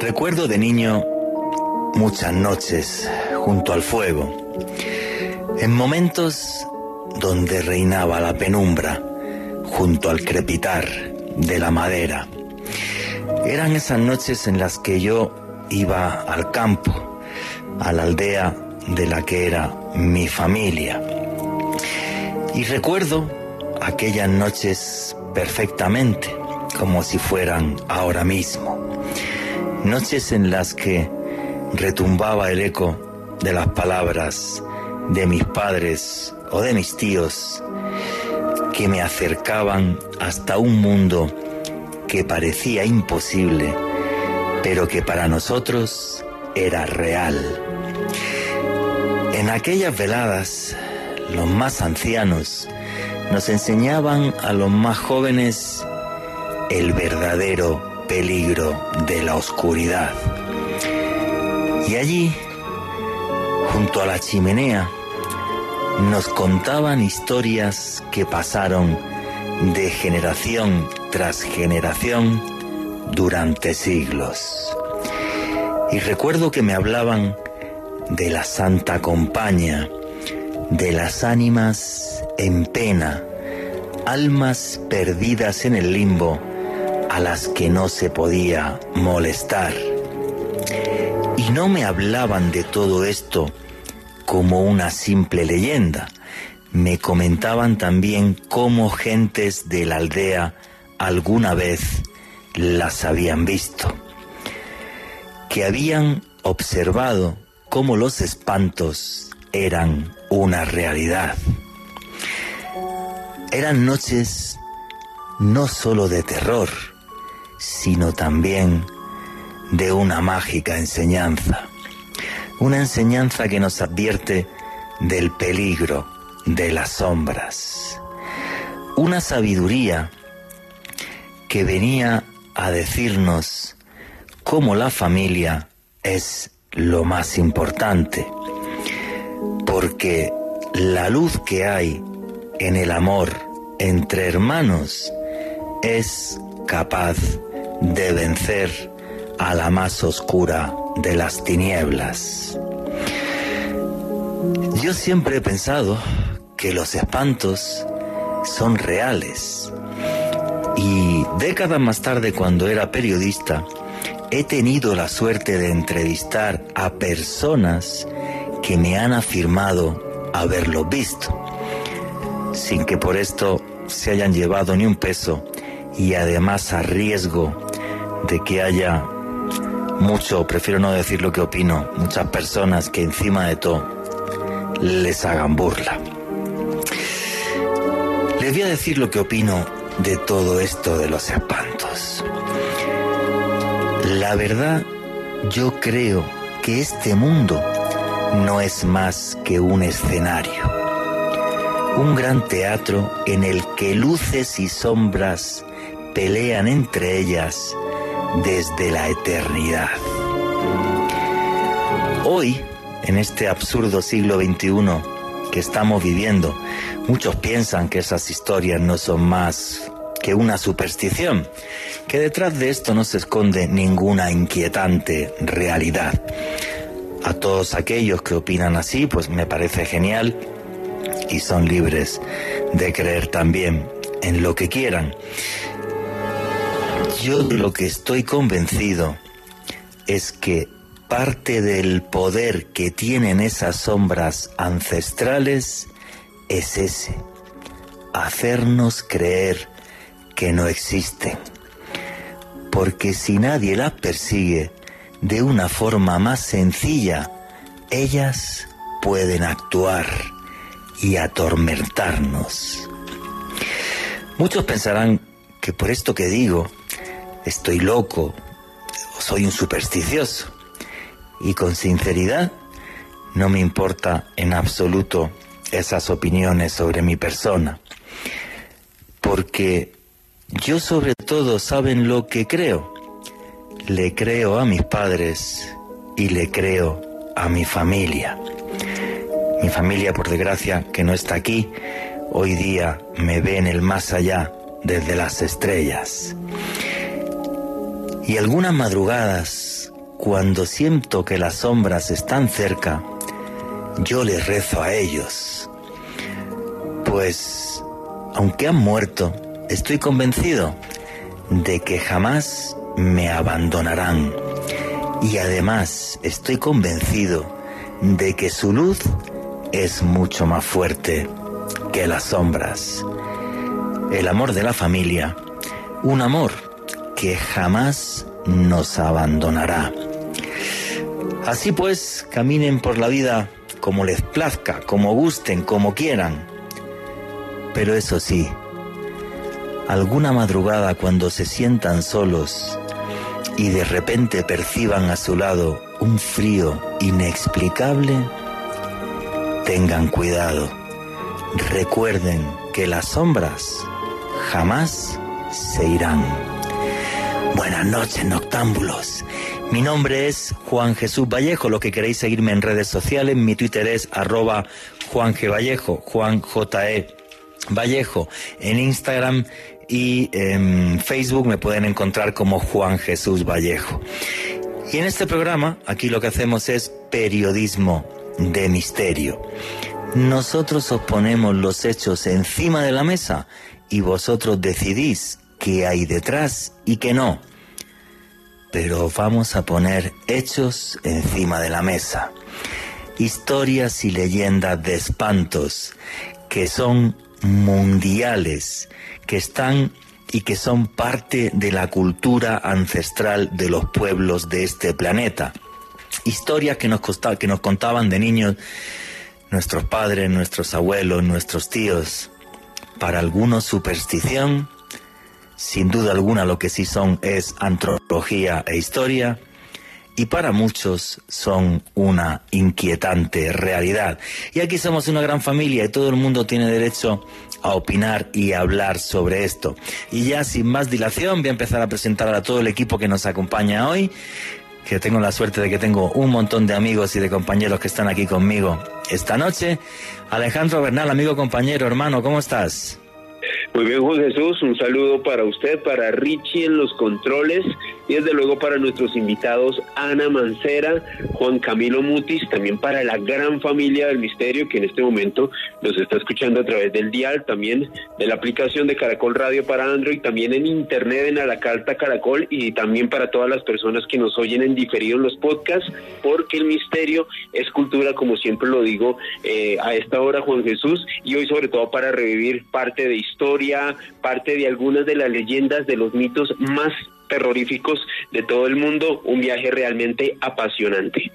Recuerdo de niño muchas noches junto al fuego, en momentos donde reinaba la penumbra, junto al crepitar de la madera. Eran esas noches en las que yo iba al campo, a la aldea de la que era mi familia. Y recuerdo aquellas noches perfectamente, como si fueran ahora mismo. Noches en las que retumbaba el eco de las palabras de mis padres o de mis tíos que me acercaban hasta un mundo que parecía imposible, pero que para nosotros era real. En aquellas veladas, los más ancianos nos enseñaban a los más jóvenes el verdadero peligro de la oscuridad. Y allí, junto a la chimenea, nos contaban historias que pasaron de generación tras generación durante siglos. Y recuerdo que me hablaban de la Santa Compañía, de las ánimas en pena, almas perdidas en el limbo a las que no se podía molestar. Y no me hablaban de todo esto como una simple leyenda. Me comentaban también cómo gentes de la aldea alguna vez las habían visto, que habían observado cómo los espantos eran una realidad. Eran noches no solo de terror, sino también de una mágica enseñanza. Una enseñanza que nos advierte del peligro de las sombras. Una sabiduría que venía a decirnos cómo la familia es lo más importante. Porque la luz que hay en el amor entre hermanos es capaz de vencer a la más oscura de las tinieblas. Yo siempre he pensado que los espantos son reales. Y décadas más tarde, cuando era periodista, he tenido la suerte de entrevistar a personas que me han afirmado haberlo visto, sin que por esto se hayan llevado ni un peso y además a riesgo de que haya mucho, prefiero no decir lo que opino, muchas personas que encima de todo les hagan burla. Les voy a decir lo que opino de todo esto de los espantos. La verdad, yo creo que este mundo no es más que un escenario, un gran teatro en el que luces y sombras pelean entre ellas desde la eternidad. Hoy, en este absurdo siglo XXI que estamos viviendo, muchos piensan que esas historias no son más que una superstición, que detrás de esto no se esconde ninguna inquietante realidad. A todos aquellos que opinan así, pues me parece genial y son libres de creer también en lo que quieran. Yo lo que estoy convencido es que parte del poder que tienen esas sombras ancestrales es ese, hacernos creer que no existen. Porque si nadie las persigue de una forma más sencilla, ellas pueden actuar y atormentarnos. Muchos pensarán que por esto que digo, estoy loco soy un supersticioso. Y con sinceridad, no me importa en absoluto esas opiniones sobre mi persona. Porque yo sobre todo saben lo que creo. Le creo a mis padres y le creo a mi familia. Mi familia, por desgracia, que no está aquí, hoy día me ve en el más allá desde las estrellas. Y algunas madrugadas, cuando siento que las sombras están cerca, yo les rezo a ellos. Pues, aunque han muerto, estoy convencido de que jamás me abandonarán. Y además estoy convencido de que su luz es mucho más fuerte que las sombras. El amor de la familia, un amor que jamás nos abandonará. Así pues, caminen por la vida como les plazca, como gusten, como quieran. Pero eso sí, alguna madrugada cuando se sientan solos y de repente perciban a su lado un frío inexplicable, tengan cuidado. Recuerden que las sombras jamás se irán. Buenas noches, noctámbulos. Mi nombre es Juan Jesús Vallejo. Lo que queréis seguirme en redes sociales, mi Twitter es arroba Juan G. Vallejo, Juan J. E. Vallejo. En Instagram y en Facebook me pueden encontrar como Juan Jesús Vallejo. Y en este programa, aquí lo que hacemos es periodismo de misterio. Nosotros os ponemos los hechos encima de la mesa y vosotros decidís qué hay detrás y qué no. Pero vamos a poner hechos encima de la mesa. Historias y leyendas de espantos que son mundiales, que están y que son parte de la cultura ancestral de los pueblos de este planeta. Historias que nos, que nos contaban de niños nuestros padres, nuestros abuelos, nuestros tíos. Para algunos superstición, sin duda alguna lo que sí son es antropología e historia, y para muchos son una inquietante realidad. Y aquí somos una gran familia y todo el mundo tiene derecho a opinar y hablar sobre esto. Y ya sin más dilación voy a empezar a presentar a todo el equipo que nos acompaña hoy que tengo la suerte de que tengo un montón de amigos y de compañeros que están aquí conmigo esta noche. Alejandro Bernal, amigo, compañero, hermano, ¿cómo estás? Muy bien, Juan Jesús, un saludo para usted, para Richie en los controles y desde luego para nuestros invitados Ana Mancera, Juan Camilo Mutis, también para la gran familia del misterio que en este momento nos está escuchando a través del dial, también de la aplicación de Caracol Radio para Android, también en internet en a la carta Caracol y también para todas las personas que nos oyen en diferido en los podcasts, porque el misterio es cultura, como siempre lo digo eh, a esta hora, Juan Jesús, y hoy sobre todo para revivir parte de historia, parte de algunas de las leyendas, de los mitos más terroríficos de todo el mundo, un viaje realmente apasionante.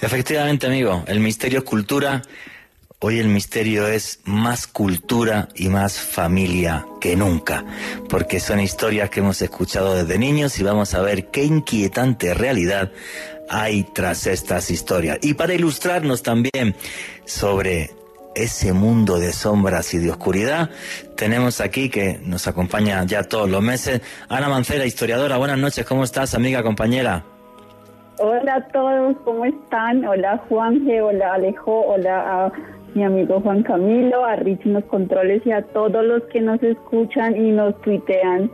Efectivamente, amigo, el misterio cultura. Hoy el misterio es más cultura y más familia que nunca, porque son historias que hemos escuchado desde niños y vamos a ver qué inquietante realidad hay tras estas historias. Y para ilustrarnos también sobre ese mundo de sombras y de oscuridad. Tenemos aquí que nos acompaña ya todos los meses Ana Mancera, historiadora. Buenas noches, ¿cómo estás, amiga, compañera? Hola a todos, ¿cómo están? Hola Juanje, hola Alejo, hola a mi amigo Juan Camilo, a Rich en los controles y a todos los que nos escuchan y nos tuitean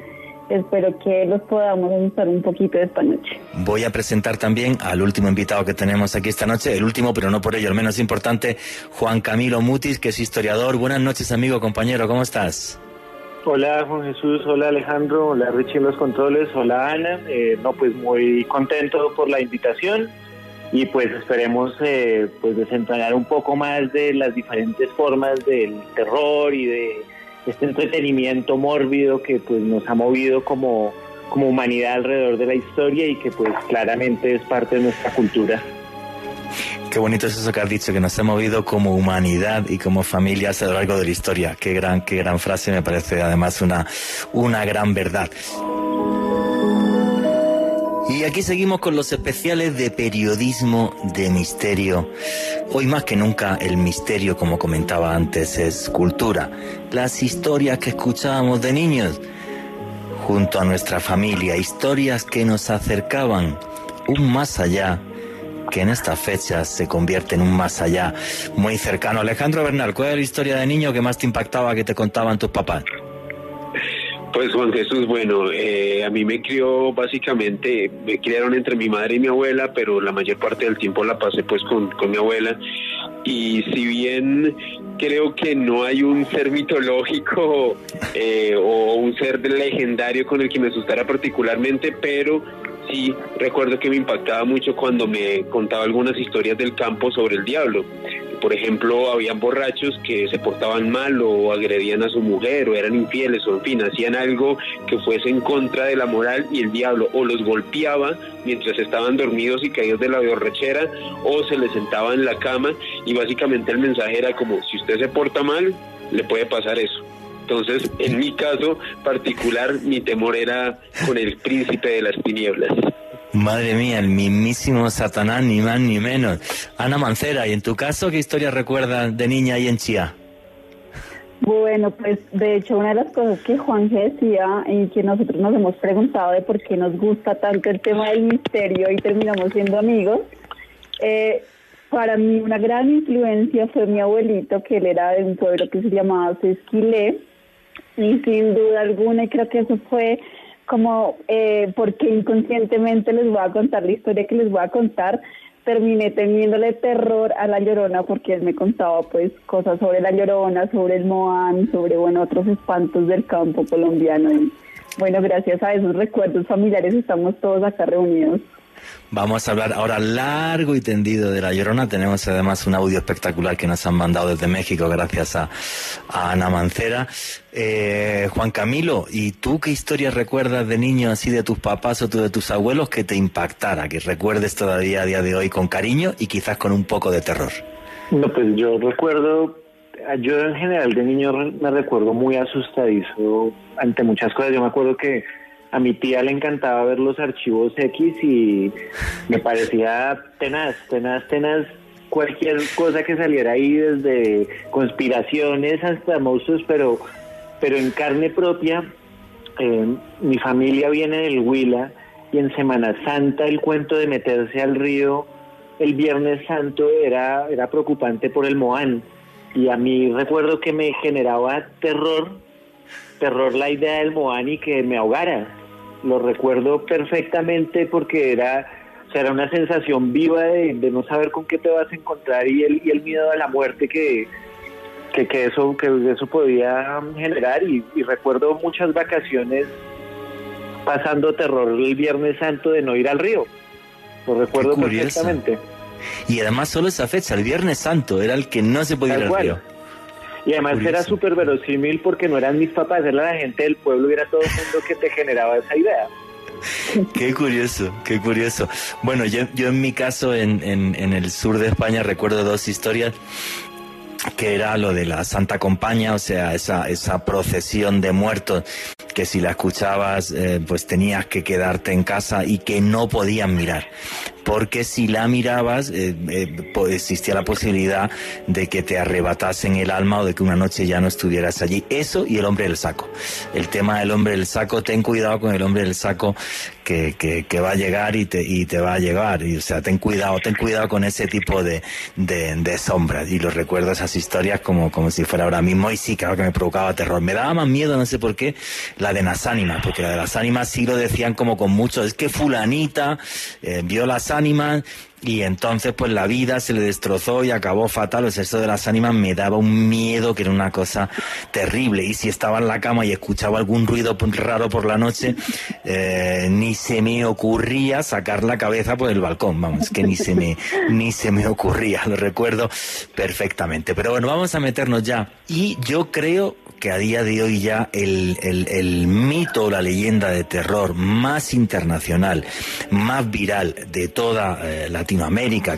espero que los podamos gustar un poquito esta noche. Voy a presentar también al último invitado que tenemos aquí esta noche, el último, pero no por ello el menos importante, Juan Camilo Mutis, que es historiador. Buenas noches, amigo, compañero, ¿cómo estás? Hola Juan Jesús, hola Alejandro, hola Richie en los controles, hola Ana. Eh, no, pues muy contento por la invitación y pues esperemos eh, pues desentrañar un poco más de las diferentes formas del terror y de este entretenimiento mórbido que pues nos ha movido como, como humanidad alrededor de la historia y que pues claramente es parte de nuestra cultura. Qué bonito es eso que has dicho, que nos ha movido como humanidad y como familias a lo largo de la historia. Qué gran, qué gran frase, me parece además una, una gran verdad. Y aquí seguimos con los especiales de periodismo de misterio. Hoy más que nunca el misterio, como comentaba antes, es cultura. Las historias que escuchábamos de niños junto a nuestra familia, historias que nos acercaban un más allá que en estas fechas se convierte en un más allá muy cercano. Alejandro Bernal, ¿cuál es la historia de niño que más te impactaba que te contaban tus papás? Pues Juan Jesús, bueno, eh, a mí me crió básicamente, me criaron entre mi madre y mi abuela, pero la mayor parte del tiempo la pasé pues con, con mi abuela. Y si bien creo que no hay un ser mitológico eh, o un ser legendario con el que me asustara particularmente, pero sí recuerdo que me impactaba mucho cuando me contaba algunas historias del campo sobre el diablo. Por ejemplo, habían borrachos que se portaban mal o agredían a su mujer o eran infieles o en fin, hacían algo que fuese en contra de la moral y el diablo o los golpeaba mientras estaban dormidos y caídos de la borrachera o se les sentaba en la cama y básicamente el mensaje era como si usted se porta mal, le puede pasar eso. Entonces, en mi caso particular, mi temor era con el príncipe de las tinieblas. Madre mía, el mismísimo Satanás, ni más ni menos. Ana Mancera, ¿y en tu caso qué historia recuerdas de niña ahí en Chía? Bueno, pues de hecho una de las cosas que Juan decía y que nosotros nos hemos preguntado de por qué nos gusta tanto el tema del misterio y terminamos siendo amigos, eh, para mí una gran influencia fue mi abuelito, que él era de un pueblo que se llamaba Sesquilé, y sin duda alguna, y creo que eso fue como eh, porque inconscientemente les voy a contar la historia que les voy a contar, terminé teniéndole terror a la llorona porque él me contaba pues cosas sobre la llorona, sobre el moán, sobre bueno otros espantos del campo colombiano y bueno gracias a esos recuerdos familiares estamos todos acá reunidos. Vamos a hablar ahora largo y tendido de La Llorona. Tenemos además un audio espectacular que nos han mandado desde México gracias a, Ana Mancera. Eh, Juan Camilo, ¿y tú qué historia recuerdas de niño así de tus papás o tú de tus abuelos que te impactara, que recuerdes todavía a día de hoy con cariño y quizás con un poco de terror? No, pues yo recuerdo, yo en general de niño me recuerdo muy asustadizo ante muchas cosas. Yo me acuerdo que a mi tía le encantaba ver los archivos X y me parecía tenaz, tenaz, tenaz cualquier cosa que saliera ahí, desde conspiraciones hasta monstruos, pero, pero en carne propia. Eh, mi familia viene del Huila y en Semana Santa el cuento de meterse al río el Viernes Santo era, era preocupante por el Moán. Y a mí recuerdo que me generaba terror, terror la idea del Moán y que me ahogara lo recuerdo perfectamente porque era, o sea, era una sensación viva de, no saber con qué te vas a encontrar y el, y el miedo a la muerte que, que, eso, que eso podía generar. Y, recuerdo muchas vacaciones pasando terror el Viernes Santo de no ir al río. Lo recuerdo perfectamente. Y además solo esa fecha, el Viernes Santo, era el que no se podía ir al río. Y además era súper verosímil porque no eran mis papás, era la gente del pueblo y era todo el mundo que te generaba esa idea. Qué curioso, qué curioso. Bueno, yo, yo en mi caso en, en, en el sur de España recuerdo dos historias que era lo de la Santa Compaña, o sea, esa, esa procesión de muertos que si la escuchabas eh, pues tenías que quedarte en casa y que no podían mirar porque si la mirabas eh, eh, existía la posibilidad de que te arrebatasen el alma o de que una noche ya no estuvieras allí. Eso y el hombre del saco. El tema del hombre del saco, ten cuidado con el hombre del saco que, que, va a llegar y te, y te va a llegar. Y, o sea, ten cuidado, ten cuidado con ese tipo de, de, sombras. Y lo recuerdo esas historias como, como si fuera ahora mismo. Y sí, claro que me provocaba terror. Me daba más miedo, no sé por qué, la de las ánimas, porque la de las ánimas sí lo decían como con mucho. Es que fulanita eh, vio las ánimas y entonces pues la vida se le destrozó y acabó fatal. El sexo de las ánimas me daba un miedo que era una cosa terrible. Y si estaba en la cama y escuchaba algún ruido raro por la noche, eh, ni se me ocurría sacar la cabeza por el balcón. Vamos, que ni se me, ni se me ocurría. Lo recuerdo perfectamente. Pero bueno, vamos a meternos ya. Y yo creo que a día de hoy ya el, el, mito o la leyenda de terror más internacional, más viral de toda eh, Latinoamérica,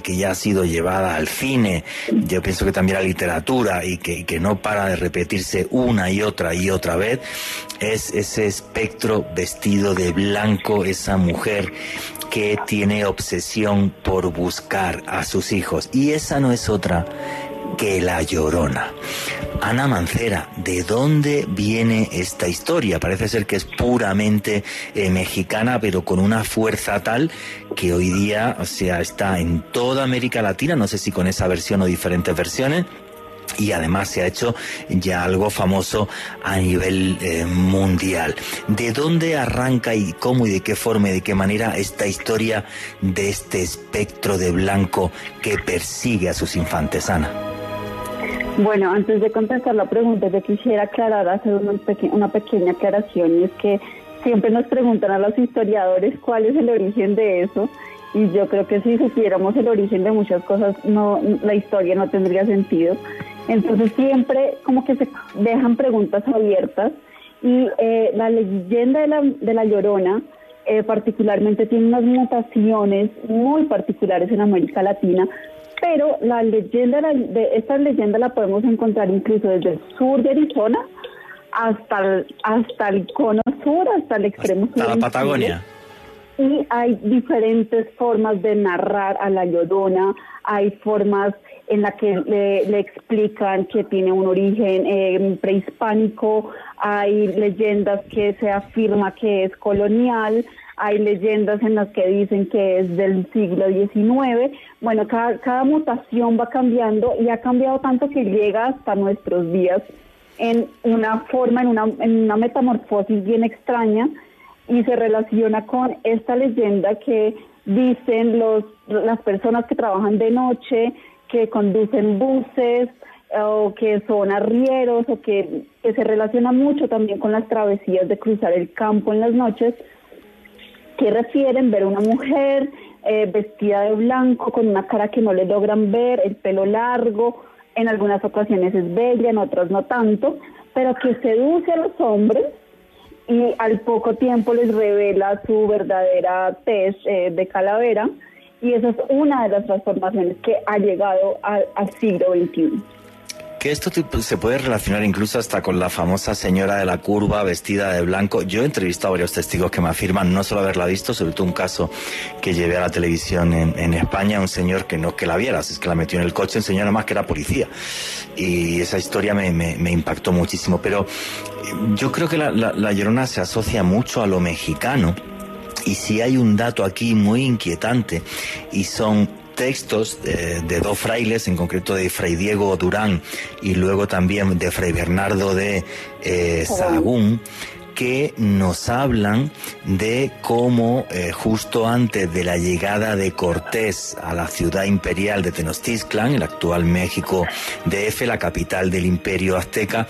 que ya ha sido llevada al cine, yo pienso que también a la literatura y que, que no para de repetirse una y otra y otra vez, es ese espectro vestido de blanco, esa mujer que tiene obsesión por buscar a sus hijos. Y esa no es otra que La Llorona. Ana Mancera, ¿de dónde viene esta historia? Parece ser que es puramente eh, mexicana, pero con una fuerza tal que hoy día, o sea, está en toda América Latina, no sé si con esa versión o diferentes versiones, y además se ha hecho ya algo famoso a nivel eh, mundial. ¿De dónde arranca y cómo y de qué forma y de qué manera esta historia de este espectro de blanco que persigue a sus infantes, Ana? Bueno, antes de contestar la pregunta, yo quisiera aclarar, hacer una, una pequeña aclaración, y es que siempre nos preguntan a los historiadores cuál es el origen de eso, y yo creo que si supiéramos el origen de muchas cosas, no, la historia no tendría sentido. Entonces siempre como que se dejan preguntas abiertas y eh, la leyenda de la, de la Llorona eh, particularmente tiene unas mutaciones muy particulares en América Latina, pero la leyenda de esta leyenda la podemos encontrar incluso desde el sur de Arizona hasta el, hasta el cono sur, hasta el extremo sur. Hasta la Patagonia. Y hay diferentes formas de narrar a la Llorona, hay formas en las que le, explican que tiene un origen eh, prehispánico, hay leyendas que se afirma que es colonial, hay leyendas en las que dicen que es del siglo XIX. Bueno, cada, cada mutación va cambiando y ha cambiado tanto que llega hasta nuestros días en una forma, en una, en una metamorfosis bien extraña y se relaciona con esta leyenda que dicen los, las personas que trabajan de noche, que conducen buses o que son arrieros o que, se relaciona mucho también con las travesías de cruzar el campo en las noches, que refieren ver una mujer eh, vestida de blanco con una cara que no le logran ver, el pelo largo, en algunas ocasiones es bella, en otras no tanto, pero que seduce a los hombres y al poco tiempo les revela su verdadera tez eh, de calavera. Y esa es una de las transformaciones que ha llegado al, siglo XXI esto se puede relacionar incluso hasta con la famosa señora de la curva vestida de blanco. Yo he entrevistado a varios testigos que me afirman no solo haberla visto, sobre todo un caso que llevé a la televisión en, España, un señor que no que la vieras, es que la metió en el coche, enseñó nada más que era policía. Y esa historia me, impactó muchísimo. Pero yo creo que la, la Llorona se asocia mucho a lo mexicano y si hay un dato aquí muy inquietante y son textos de, dos frailes, en concreto de Fray Diego Durán y luego también de Fray Bernardo de eh, Sahagún, que nos hablan de cómo eh, justo antes de la llegada de Cortés a la ciudad imperial de Tenochtitlan, el actual México DF, la capital del imperio azteca,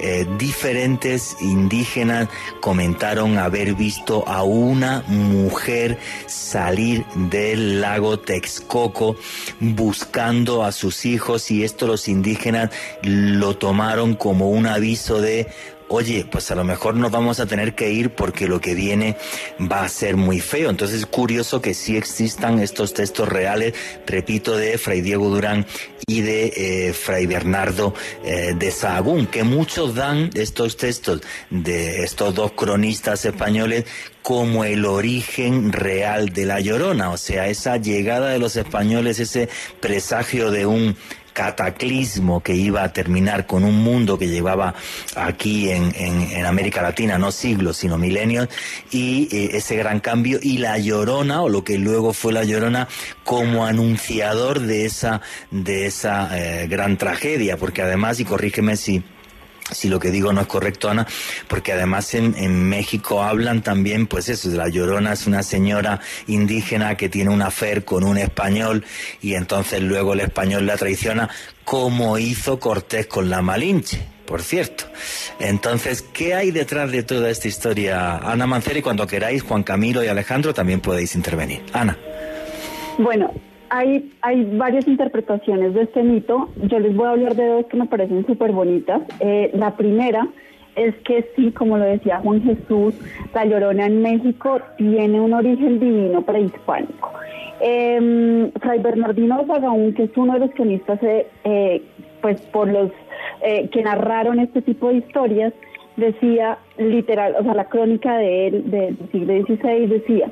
eh, diferentes indígenas comentaron haber visto a una mujer salir del lago Texcoco buscando a sus hijos y esto los indígenas lo tomaron como un aviso de oye, pues a lo mejor nos vamos a tener que ir porque lo que viene va a ser muy feo. Entonces es curioso que sí existan estos textos reales, repito, de Fray Diego Durán y de eh, Fray Bernardo eh, de Sahagún, que muchos dan estos textos de estos dos cronistas españoles como el origen real de la llorona, o sea, esa llegada de los españoles, ese presagio de un cataclismo que iba a terminar con un mundo que llevaba aquí en, en, América Latina, no siglos, sino milenios, y eh, ese gran cambio, y la llorona, o lo que luego fue la llorona, como anunciador de esa, de esa eh, gran tragedia, porque además, y corrígeme si si lo que digo no es correcto, Ana, porque además en, México hablan también, pues eso, la Llorona es una señora indígena que tiene una fer con un español y entonces luego el español la traiciona, como hizo Cortés con la Malinche, por cierto. Entonces, ¿qué hay detrás de toda esta historia? Ana Mancera, y cuando queráis, Juan Camilo y Alejandro también podéis intervenir. Ana. Bueno, hay, hay varias interpretaciones de este mito. Yo les voy a hablar de dos que me parecen súper bonitas. Eh, la primera es que sí, como lo decía Juan Jesús, la Llorona en México tiene un origen divino prehispánico. Eh, Fray Bernardino Zagaún, que es uno de los cronistas, eh, eh, pues por los eh, que narraron este tipo de historias, decía literal, o sea, la crónica de él del siglo XVI decía,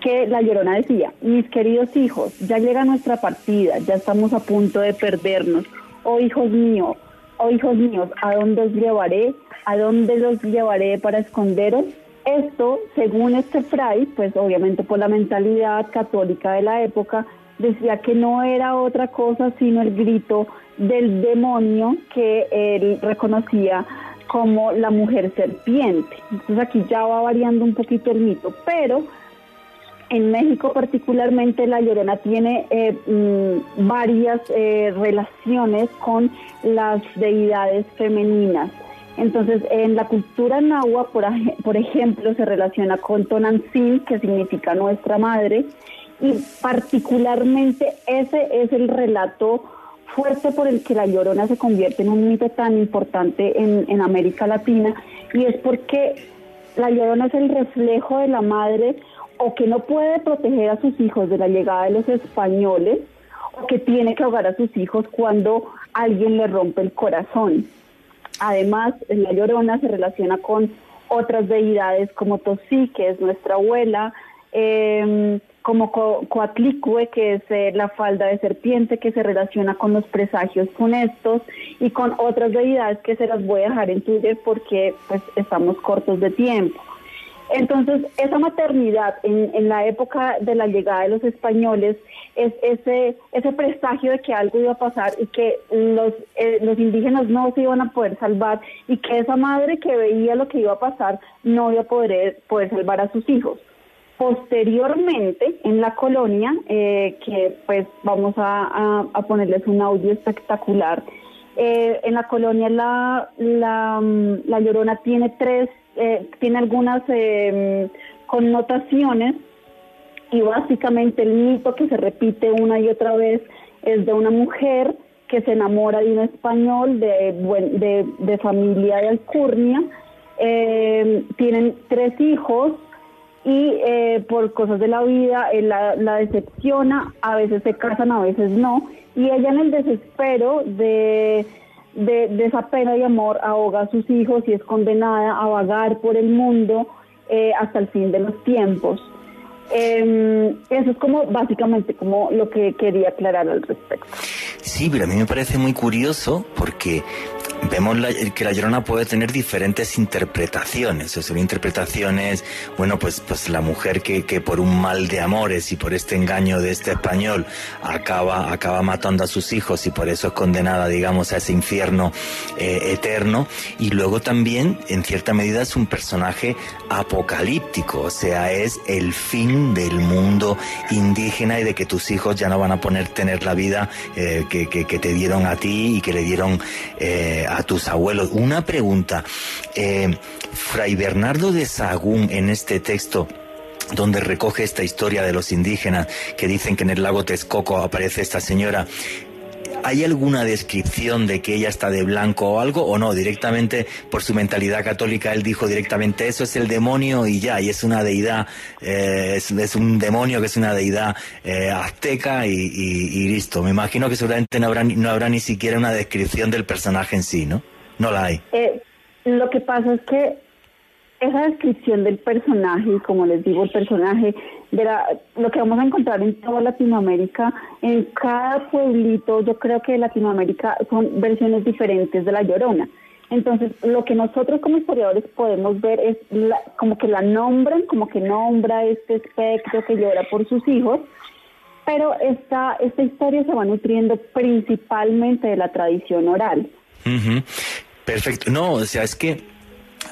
que la llorona decía, mis queridos hijos, ya llega nuestra partida, ya estamos a punto de perdernos. Oh hijos míos, oh hijos míos, ¿a dónde os llevaré? ¿A dónde los llevaré para esconderos? Esto, según este fray, pues obviamente por la mentalidad católica de la época, decía que no era otra cosa sino el grito del demonio que él reconocía como la mujer serpiente. Entonces aquí ya va variando un poquito el mito, pero en México particularmente la llorona tiene eh, mm, varias eh, relaciones con las deidades femeninas. Entonces, en la cultura nahua, por, ejemplo, se relaciona con Tonantzin, que significa nuestra madre, y particularmente ese es el relato fuerte por el que la llorona se convierte en un mito tan importante en América Latina, y es porque la llorona es el reflejo de la madre o que no puede proteger a sus hijos de la llegada de los españoles, o que tiene que ahogar a sus hijos cuando alguien le rompe el corazón. Además, la llorona se relaciona con otras deidades como Tosí, que es nuestra abuela, em, como Coatlicue, que es eh, la falda de serpiente, que se relaciona con los presagios funestos, y con otras deidades que se las voy a dejar en Twitter porque pues estamos cortos de tiempo. Entonces, esa maternidad en, la época de la llegada de los españoles es ese, ese presagio de que algo iba a pasar y que los, eh, los indígenas no se iban a poder salvar y que esa madre que veía lo que iba a pasar no iba a poder, poder salvar a sus hijos. Posteriormente, en la colonia, eh, que pues vamos a, ponerles un audio espectacular, eh, en la colonia la, la, la Llorona tiene tres eh, tiene algunas eh, connotaciones y básicamente el mito que se repite una y otra vez es de una mujer que se enamora de un español de, de, familia de alcurnia, eh, tienen tres hijos y por cosas de la vida la, la, decepciona, a veces se casan, a veces no, y ella en el desespero de de, esa pena y amor ahoga a sus hijos y es condenada a vagar por el mundo eh, hasta el fin de los tiempos. Em, eso es como básicamente como lo que quería aclarar al respecto. Sí, pero a mí me parece muy curioso porque vemos que la llorona puede tener diferentes interpretaciones. O sea, interpretaciones, bueno, pues, pues la mujer que, que, por un mal de amores y por este engaño de este español acaba, acaba matando a sus hijos y por eso es condenada, digamos, a ese infierno eh, eterno. Y luego también, en cierta medida, es un personaje apocalíptico. O sea, es el fin del mundo indígena y de que tus hijos ya no van a poner tener la vida eh, que, que, te dieron a ti y que le dieron eh, a tus abuelos. Una pregunta, eh, Fray Bernardo de Sagún en este texto donde recoge esta historia de los indígenas que dicen que en el lago Texcoco aparece esta señora. ¿Hay alguna descripción de que ella está de blanco o algo o no? Directamente por su mentalidad católica él dijo directamente eso es el demonio y ya, y es una deidad, eh, es, un demonio que es una deidad eh, azteca y, listo. Me imagino que seguramente no habrá, no habrá ni siquiera una descripción del personaje en sí, ¿no? No la hay. Eh, lo que pasa es que esa descripción del personaje, como les digo, el personaje, de lo que vamos a encontrar en toda Latinoamérica, en cada pueblito, yo creo que Latinoamérica son versiones diferentes de la Llorona. Entonces, lo que nosotros como historiadores podemos ver es como que la nombran, como que nombra este espectro que llora por sus hijos, pero esta, esta historia se va nutriendo principalmente de la tradición oral. Perfecto. No, o sea, es que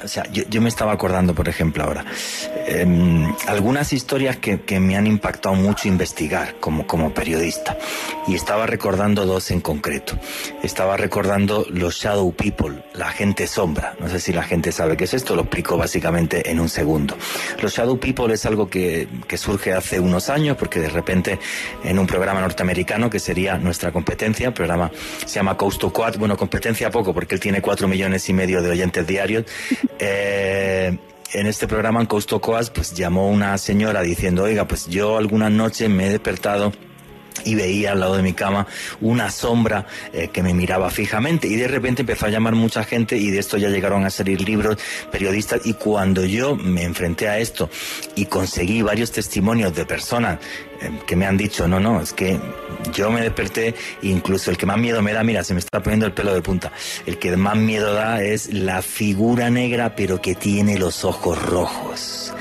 o sea, yo, me estaba acordando, por ejemplo, ahora, em, algunas historias que, que, me han impactado mucho investigar como, como periodista. Y estaba recordando dos en concreto. Estaba recordando los Shadow People, la gente sombra. No sé si la gente sabe qué es esto, lo explico básicamente en un segundo. Los Shadow People es algo que, que surge hace unos años, porque de repente en un programa norteamericano que sería nuestra competencia, el programa se llama Coast to Quad, bueno, competencia poco, porque él tiene cuatro millones y medio de oyentes diarios eh, en este programa en Costo Coas, pues llamó una señora diciendo, oiga, pues yo algunas noches me he despertado y veía al lado de mi cama una sombra eh, que me miraba fijamente y de repente empezó a llamar mucha gente y de esto ya llegaron a salir libros, periodistas y cuando yo me enfrenté a esto y conseguí varios testimonios de personas eh, que me han dicho, no, no, es que yo me desperté, incluso el que más miedo me da, mira, se me está poniendo el pelo de punta, el que más miedo da es la figura negra pero que tiene los ojos rojos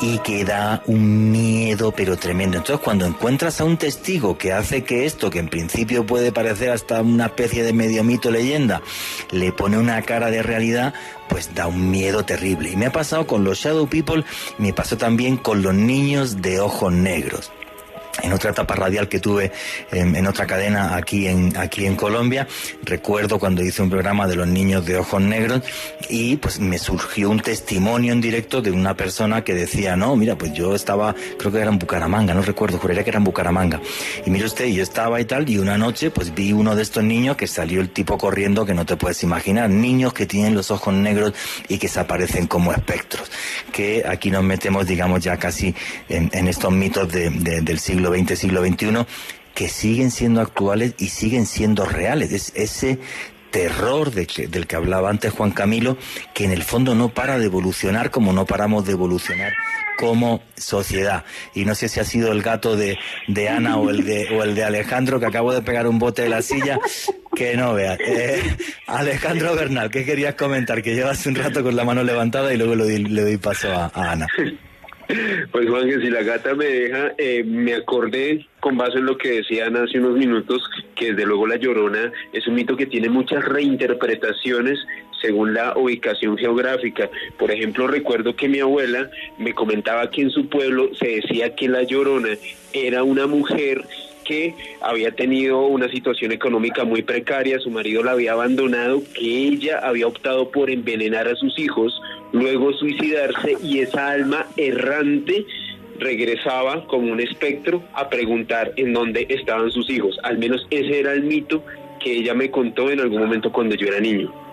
y que da un miedo pero tremendo. Entonces cuando encuentras a un testigo que hace que esto, que en principio puede parecer hasta una especie de medio mito leyenda, le pone una cara de realidad, pues da un miedo terrible. Y me ha pasado con los Shadow People, me pasó también con los niños de ojos negros en otra etapa radial que tuve en, otra cadena aquí en, aquí en Colombia. Recuerdo cuando hice un programa de los niños de ojos negros y pues me surgió un testimonio en directo de una persona que decía, no, mira, pues yo estaba, creo que era en Bucaramanga, no recuerdo, juraría que era en Bucaramanga. Y mire usted, yo estaba y tal, y una noche pues vi uno de estos niños que salió el tipo corriendo que no te puedes imaginar, niños que tienen los ojos negros y que se aparecen como espectros, que aquí nos metemos, digamos, ya casi en, estos mitos del siglo siglo XX, siglo XXI, que siguen siendo actuales y siguen siendo reales. Es ese terror de del que hablaba antes Juan Camilo, que en el fondo no para de evolucionar como no paramos de evolucionar como sociedad. Y no sé si ha sido el gato de, de Ana o el de, o el de Alejandro, que acabo de pegar un bote de la silla, que no veas. Eh, Alejandro Bernal, ¿qué querías comentar? Que llevas un rato con la mano levantada y luego le doy paso a Ana. Pues Juan, que si la gata me deja, eh, me acordé con base en lo que decían hace unos minutos, que desde luego la Llorona es un mito que tiene muchas reinterpretaciones según la ubicación geográfica. Por ejemplo, recuerdo que mi abuela me comentaba que en su pueblo se decía que la Llorona era una mujer que había tenido una situación económica muy precaria, su marido la había abandonado, que ella había optado por envenenar a sus hijos, luego suicidarse y esa alma errante regresaba como un espectro a preguntar en dónde estaban sus hijos. Al menos ese era el mito que ella me contó en algún momento cuando yo era niño.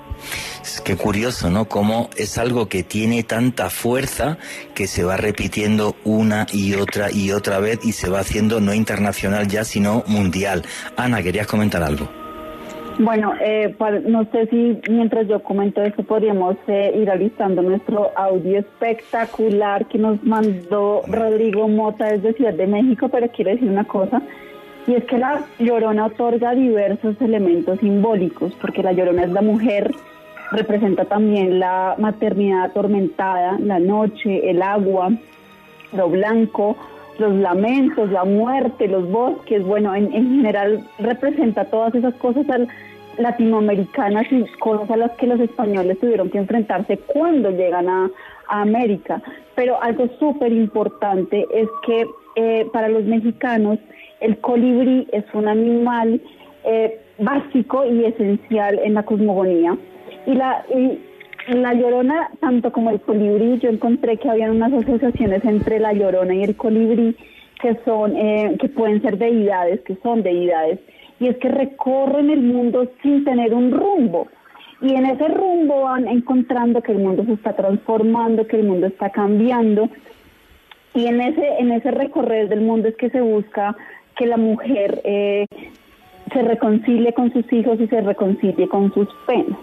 Que curioso, ¿no? Cómo es algo que tiene tanta fuerza que se va repitiendo una y otra y otra vez y se va haciendo no internacional ya, sino mundial. Ana, ¿querías comentar algo? Bueno, eh, no sé si mientras yo comento eso podríamos eh, ir alistando nuestro audio espectacular que nos mandó Rodrigo Mota desde Ciudad de México, pero quiero decir una cosa, y es que la llorona otorga diversos elementos simbólicos, porque la llorona es la mujer representa también la maternidad atormentada, la noche, el agua, lo blanco, los lamentos, la muerte, los bosques, bueno, en, general representa todas esas cosas latinoamericanas y cosas a las que los españoles tuvieron que enfrentarse cuando llegan a, América. Pero algo súper importante es que eh, para los mexicanos el colibrí es un animal eh, básico y esencial en la cosmogonía y la, la llorona, tanto como el colibrí, yo encontré que habían unas asociaciones entre la llorona y el colibrí que son, eh, que pueden ser deidades, que son deidades, y es que recorren el mundo sin tener un rumbo. Y en ese rumbo van encontrando que el mundo se está transformando, que el mundo está cambiando. Y en ese, en ese recorrer del mundo es que se busca que la mujer eh, se reconcilie con sus hijos y se reconcilie con sus penas.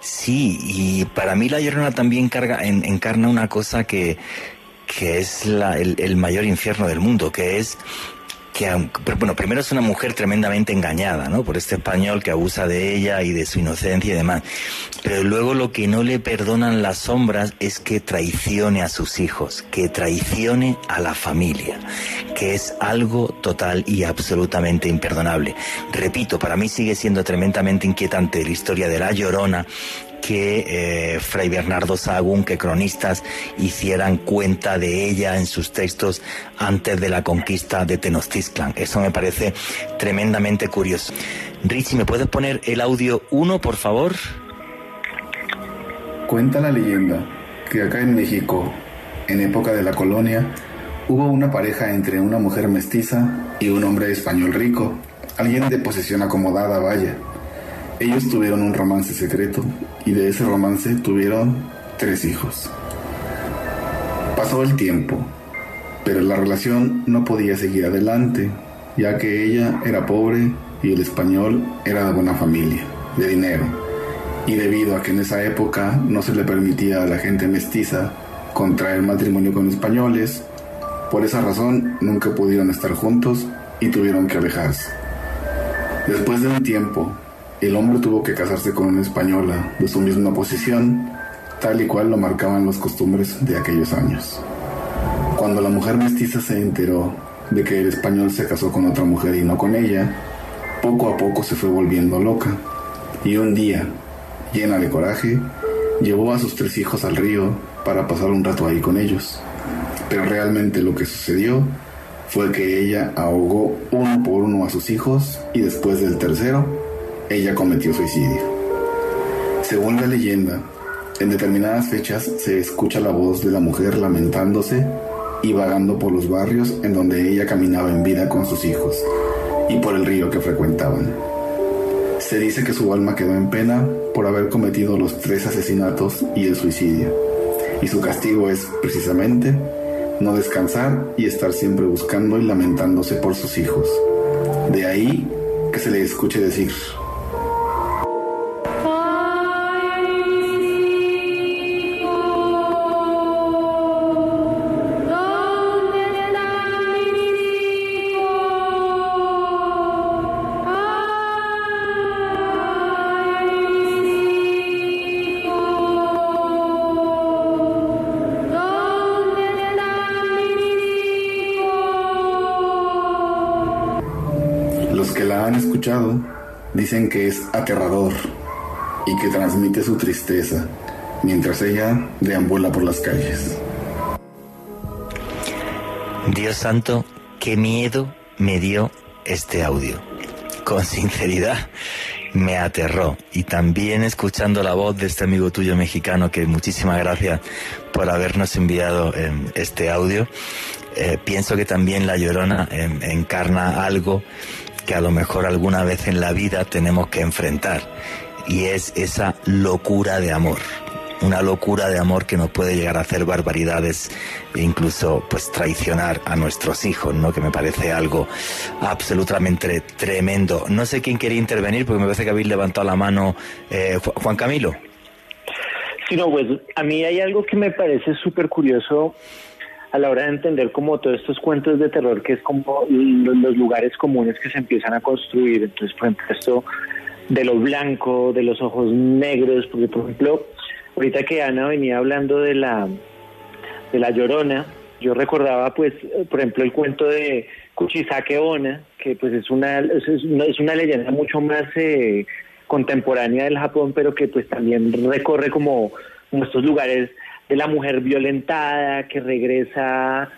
Sí, y para mí la Llorona también carga, encarna una cosa que, que es la, el, mayor infierno del mundo, que es que, bueno, primero es una mujer tremendamente engañada, ¿no? Por este español que abusa de ella y de su inocencia y demás. Pero luego lo que no le perdonan las sombras es que traicione a sus hijos, que traicione a la familia, que es algo total y absolutamente imperdonable. Repito, para mí sigue siendo tremendamente inquietante la historia de la Llorona, que eh, Fray Bernardo Sahagún, que cronistas hicieran cuenta de ella en sus textos antes de la conquista de Tenochtitlan. Eso me parece tremendamente curioso. Richie, ¿me puedes poner el audio 1, por favor? Cuenta la leyenda que acá en México, en época de la colonia, hubo una pareja entre una mujer mestiza y un hombre español rico, alguien de posesión acomodada, vaya. Ellos tuvieron un romance secreto y de ese romance tuvieron tres hijos. Pasó el tiempo, pero la relación no podía seguir adelante, ya que ella era pobre y el español era de buena familia, de dinero. Y debido a que en esa época no se le permitía a la gente mestiza contraer matrimonio con españoles, por esa razón nunca pudieron estar juntos y tuvieron que alejarse. Después de un tiempo, el hombre tuvo que casarse con una española de su misma posición tal y cual lo marcaban los costumbres de aquellos años. Cuando la mujer mestiza se enteró de que el español se casó con otra mujer y no con ella, poco a poco se fue volviendo loca y un día, llena de coraje, llevó a sus tres hijos al río para pasar un rato ahí con ellos. Pero realmente lo que sucedió fue que ella ahogó uno por uno a sus hijos y después del tercero, ella cometió suicidio. Según la leyenda, en determinadas fechas se escucha la voz de la mujer lamentándose y vagando por los barrios en donde ella caminaba en vida con sus hijos y por el río que frecuentaban. Se dice que su alma quedó en pena por haber cometido los tres asesinatos y el suicidio, y su castigo es precisamente no descansar y estar siempre buscando y lamentándose por sus hijos. De ahí que se le escuche decir, dicen que es aterrador y que transmite su tristeza mientras ella deambula por las calles. Dios santo, qué miedo me dio este audio. Con sinceridad, me aterró. Y también escuchando la voz de este amigo tuyo mexicano, que muchísimas gracias por habernos enviado em, este audio. Eh, pienso que también La Llorona em, encarna algo que a lo mejor alguna vez en la vida tenemos que enfrentar y es esa locura de amor. Una locura de amor que nos puede llegar a hacer barbaridades e incluso pues traicionar a nuestros hijos, ¿no? Que me parece algo absolutamente tremendo. No sé quién quiere intervenir porque me parece que habéis levantado la mano eh, Juan Camilo. Sí, no, pues a mí hay algo que me parece súper curioso a la hora de entender como todos estos cuentos de terror que es como los, lugares comunes que se empiezan a construir. Entonces, por ejemplo, esto de lo blanco, de los ojos negros, porque por ejemplo, ahorita que Ana venía hablando de la de la Llorona, yo recordaba pues, por ejemplo, el cuento de Kuchisake Ona, que pues es una es una, leyenda mucho más eh, contemporánea del Japón, pero que pues también recorre como, como estos lugares de la mujer violentada que regresa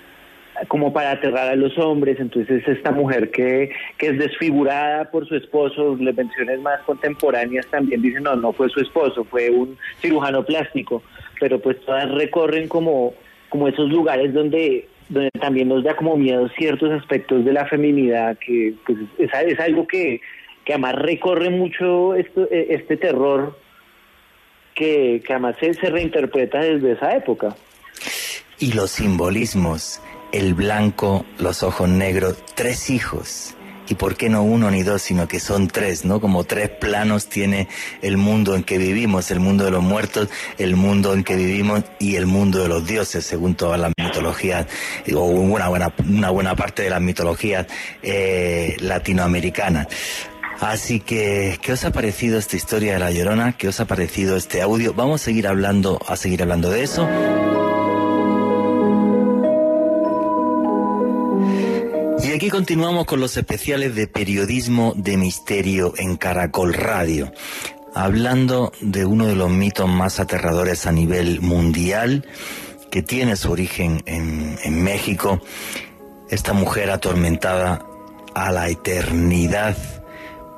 como para aterrar a los hombres, entonces esta mujer que, que es desfigurada por su esposo, las menciones más contemporáneas también dicen, no, no fue su esposo, fue un cirujano plástico, pero pues todas recorren como, como esos lugares donde, donde también nos da como miedo ciertos aspectos de la feminidad, que pues es, es algo que, que además recorre mucho esto, este terror que, además se, reinterpreta desde esa época. Y los simbolismos, el blanco, los ojos negros, tres hijos. Y por qué no uno ni dos, sino que son tres, ¿no? Como tres planos tiene el mundo en que vivimos, el mundo de los muertos, el mundo en que vivimos y el mundo de los dioses, según todas las mitologías, o una buena, una buena parte de las mitologías eh, latinoamericanas. Así que, ¿qué os ha parecido esta historia de La Llorona? ¿Qué os ha parecido este audio? Vamos a seguir hablando, a seguir hablando de eso. Y aquí continuamos con los especiales de periodismo de misterio en Caracol Radio, hablando de uno de los mitos más aterradores a nivel mundial, que tiene su origen en, en México, esta mujer atormentada a la eternidad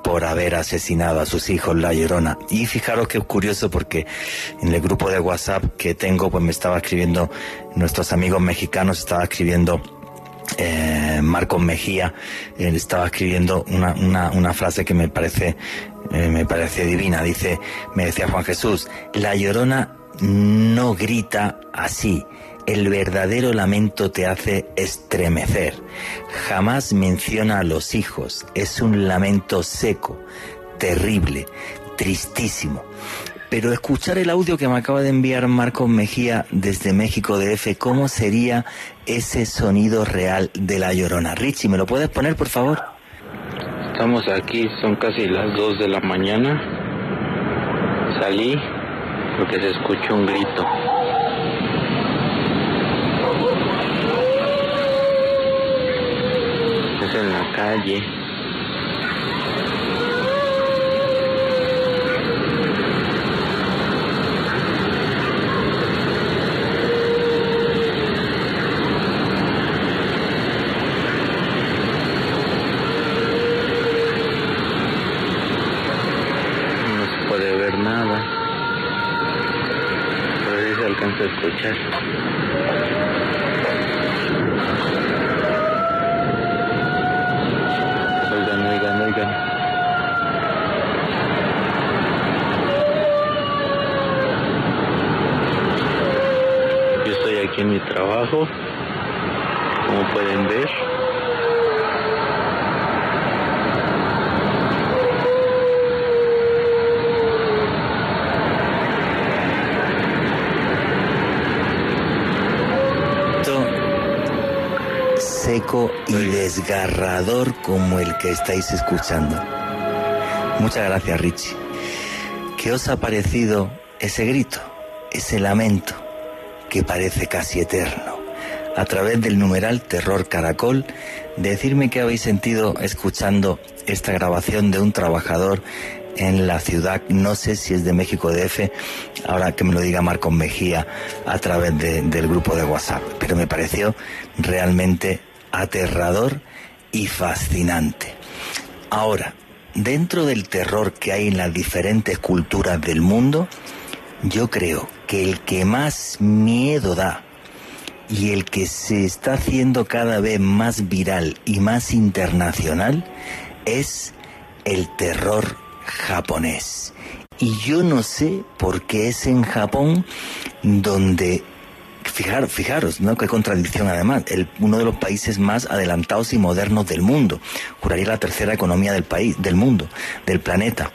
por haber asesinado a sus hijos La Llorona. Y fijaros que es curioso porque en el grupo de WhatsApp que tengo, pues me estaba escribiendo, nuestros amigos mexicanos estaba escribiendo eh, Marcos Mejía eh, estaba escribiendo una, una, una, frase que me parece eh, me parece divina dice me decía Juan Jesús la llorona no grita así el verdadero lamento te hace estremecer. Jamás menciona a los hijos. Es un lamento seco, terrible, tristísimo. Pero escuchar el audio que me acaba de enviar Marcos Mejía desde México DF, ¿cómo sería ese sonido real de la llorona? Richie, ¿me lo puedes poner, por favor? Estamos aquí, son casi las 2 de la mañana. Salí porque se escucha un grito. Es en la calle. No se puede ver nada. Pero sí se alcanza a escuchar. Oigan, oigan, oigan. Yo estoy aquí en mi trabajo, seco y desgarrador como el que estáis escuchando. Muchas gracias, Richie. ¿Qué os ha parecido ese grito, ese lamento que parece casi eterno? A través del numeral Terror Caracol, decirme qué habéis sentido escuchando esta grabación de un trabajador en la ciudad, no sé si es de México DF, ahora que me lo diga Marcos Mejía a través de- del grupo de WhatsApp, pero me pareció realmente aterrador y fascinante. Ahora, dentro del terror que hay en las diferentes culturas del mundo, yo creo que el que más miedo da y el que se está haciendo cada vez más viral y más internacional es el terror japonés. Y yo no sé por qué es en Japón donde Fijar, fijaros, ¿no? Qué contradicción además. El, uno de los países más adelantados y modernos del mundo. Juraría la tercera economía del país, del mundo, del planeta.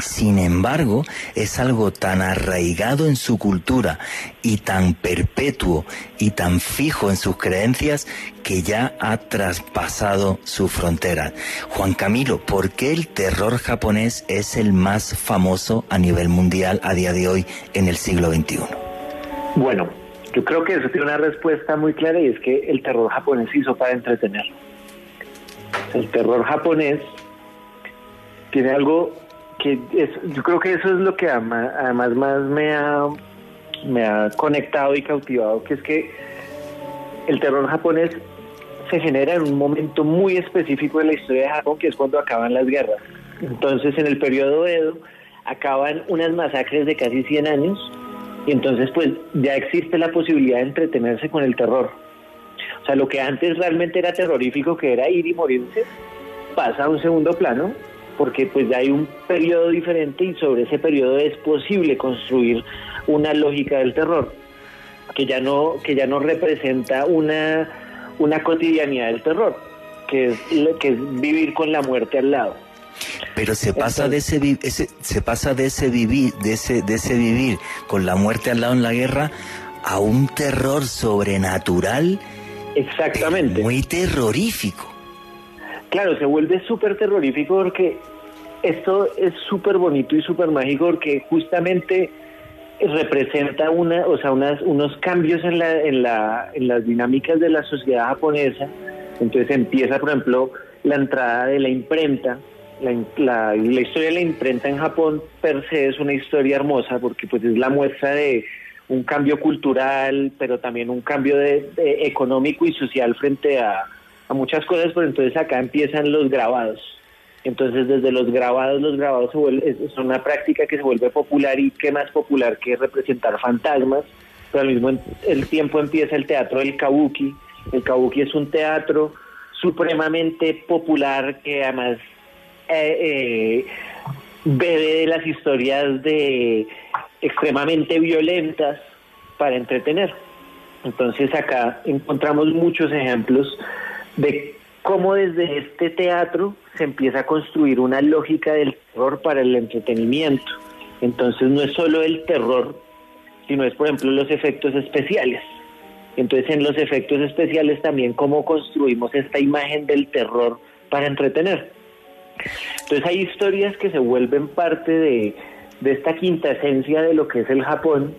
Sin embargo, es algo tan arraigado en su cultura y tan perpetuo y tan fijo en sus creencias que ya ha traspasado su frontera. Juan Camilo, ¿por qué el terror japonés es el más famoso a nivel mundial a día de hoy en el siglo XXI? Bueno, yo creo que eso tiene una respuesta muy clara y es que el terror japonés hizo para entretener. El terror japonés tiene algo que es, yo creo que eso es lo que además más me ha, me ha conectado y cautivado, que es que el terror japonés se genera en un momento muy específico de la historia de Japón, que es cuando acaban las guerras. Entonces, en el periodo Edo, acaban unas masacres de casi 100 años, y entonces, pues, ya existe la posibilidad de entretenerse con el terror. O sea, lo que antes realmente era terrorífico, que era ir y morirse, pasa a un segundo plano, porque pues ya hay un periodo diferente y sobre ese periodo es posible construir una lógica del terror que ya no que ya no representa una una cotidianidad del terror que es lo- que es vivir con la muerte al lado Pero se pasa de ese, ese se pasa de ese vivir de ese de ese vivir con la muerte al lado en la guerra a un terror sobrenatural exactamente muy terrorífico. Claro, se vuelve súper terrorífico porque esto es súper bonito y súper mágico porque justamente representa una, o sea, unas, unos cambios en, la, en, la, en las dinámicas de la sociedad japonesa. Entonces empieza, por ejemplo, la entrada de la imprenta. La, la historia de la imprenta en Japón per se es una historia hermosa porque pues es la muestra de un cambio cultural, pero también un cambio de, de económico y social frente a, a muchas cosas, pero entonces acá empiezan los grabados. Entonces desde los grabados, los grabados se vuelve, es, una práctica que se vuelve popular y qué más popular que representar fantasmas, pero al mismo el tiempo empieza el teatro del kabuki. El kabuki es un teatro supremamente popular que además eh, eh, bebe de las historias de extremadamente violentas para entretener. Entonces acá encontramos muchos ejemplos de cómo desde este teatro se empieza a construir una lógica del terror para el entretenimiento. Entonces no es solo el terror, sino es, por ejemplo, los efectos especiales. Entonces en los efectos especiales también cómo construimos esta imagen del terror para entretener. Entonces hay historias que se vuelven parte de, de esta quinta esencia de lo que es el Japón,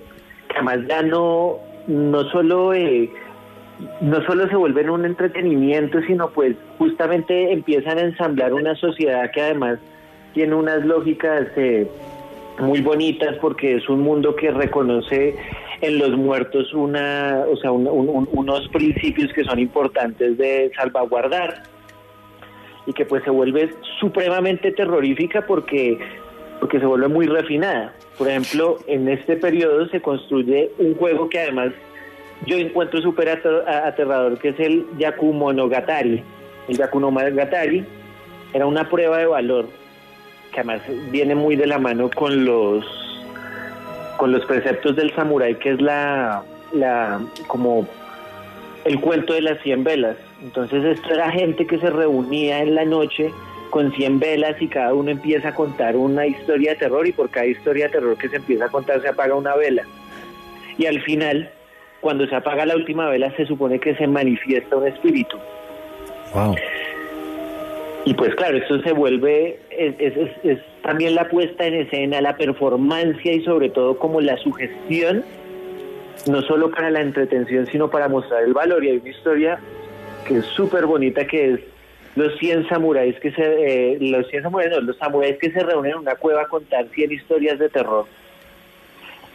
que además ya no, no solo... Eh, no solo se vuelven un entretenimiento, sino pues justamente empiezan a ensamblar una sociedad que además tiene unas lógicas eh, muy bonitas porque es un mundo que reconoce en los muertos una, o sea, unos principios que son importantes de salvaguardar y que pues se vuelve supremamente terrorífica porque porque se vuelve muy refinada. Por ejemplo, en este periodo se construye un juego que además yo encuentro súper aterrador, que es el Yakumonogatari. El Yakumonogatari era una prueba de valor que además viene muy de la mano con los con los preceptos del samurái, que es la, la como el cuento de las 100 velas. Entonces esto era gente que se reunía en la noche con 100 velas y cada uno empieza a contar una historia de terror y por cada historia de terror que se empieza a contar se apaga una vela. Y al final cuando se apaga la última vela se supone que se manifiesta un espíritu. Wow. Y pues claro, eso se vuelve, es, es, también la puesta en escena, la performance y sobre todo como la sugestión, no solo para la entretención, sino para mostrar el valor. Y hay una historia que es súper bonita que es los 100 samuráis que se, eh, los 100 samuráis, no, los samuráis que se reúnen en una cueva a contar 100 historias de terror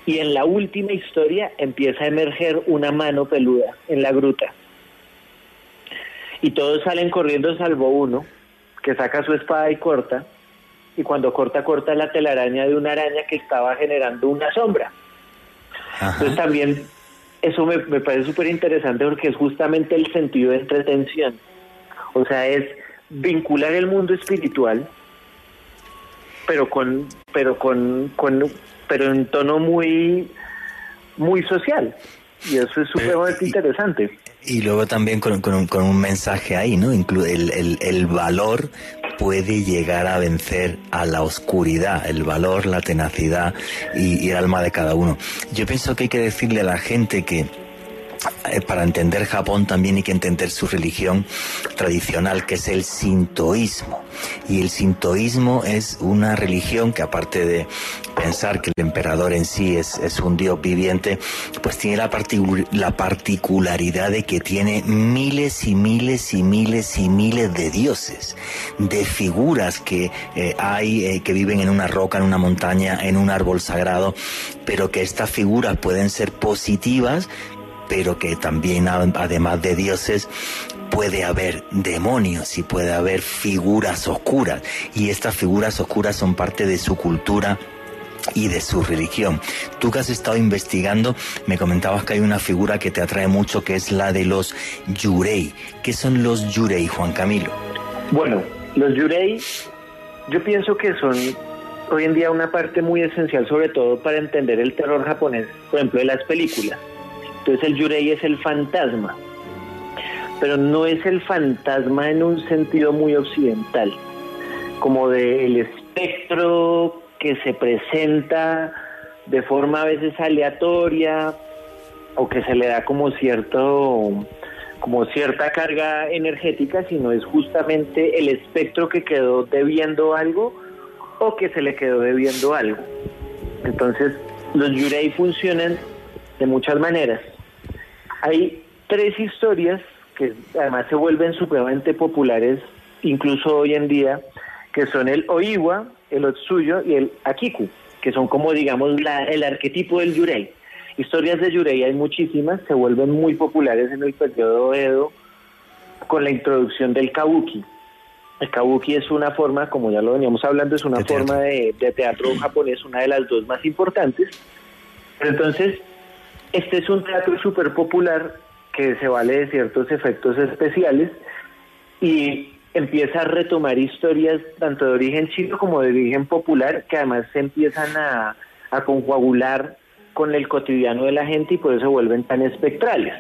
y en la última historia empieza a emerger una mano peluda en la gruta. Y todos salen corriendo salvo uno, que saca su espada y corta, y cuando corta, corta la telaraña de una araña que estaba generando una sombra. Entonces también eso me, me parece súper interesante porque es justamente el sentido de entretención. O sea, es vincular el mundo espiritual, pero con, pero con, con pero en tono muy, muy social. Y eso es súper interesante. Y luego también con, un, mensaje ahí, ¿no? el, el, valor puede llegar a vencer a la oscuridad, el valor, la tenacidad y, y el alma de cada uno. Yo pienso que hay que decirle a la gente que para entender Japón también hay que entender su religión tradicional, que es el sintoísmo. Y el sintoísmo es una religión que aparte de pensar que el emperador en sí es, un dios viviente, pues tiene la, la particularidad de que tiene miles y miles y miles y miles de dioses, de figuras que eh, hay, eh, que viven en una roca, en una montaña, en un árbol sagrado, pero que estas figuras pueden ser positivas pero que también además de dioses puede haber demonios y puede haber figuras oscuras y estas figuras oscuras son parte de su cultura y de su religión. Tú que has estado investigando, me comentabas que hay una figura que te atrae mucho, que es la de los yurei. ¿Qué son los yurei, Juan Camilo? Bueno, los yurei yo pienso que son hoy en día una parte muy esencial, sobre todo para entender el terror japonés, por ejemplo, de las películas. Entonces el Yurei es el fantasma, pero no es el fantasma en un sentido muy occidental, como del espectro que se presenta de forma a veces aleatoria o que se le da como cierto como cierta carga energética, sino es justamente el espectro que quedó debiendo algo o que se le quedó debiendo algo. Entonces, los yurei funcionan de muchas maneras. Hay tres historias que además se vuelven supremamente populares, incluso hoy en día, que son el Oiwa, el Otsuyo y el Akiku, que son como, digamos, el arquetipo del Yurei. Historias de Yurei hay muchísimas, se vuelven muy populares en el periodo Edo con la introducción del Kabuki. El Kabuki es una forma, como ya lo veníamos hablando, es una forma de, de, teatro japonés, una de las dos más importantes. Pero entonces, este es un teatro súper popular que se vale de ciertos efectos especiales y empieza a retomar historias tanto de origen chino como de origen popular que además se empiezan a, a con el cotidiano de la gente y por eso vuelven tan espectrales.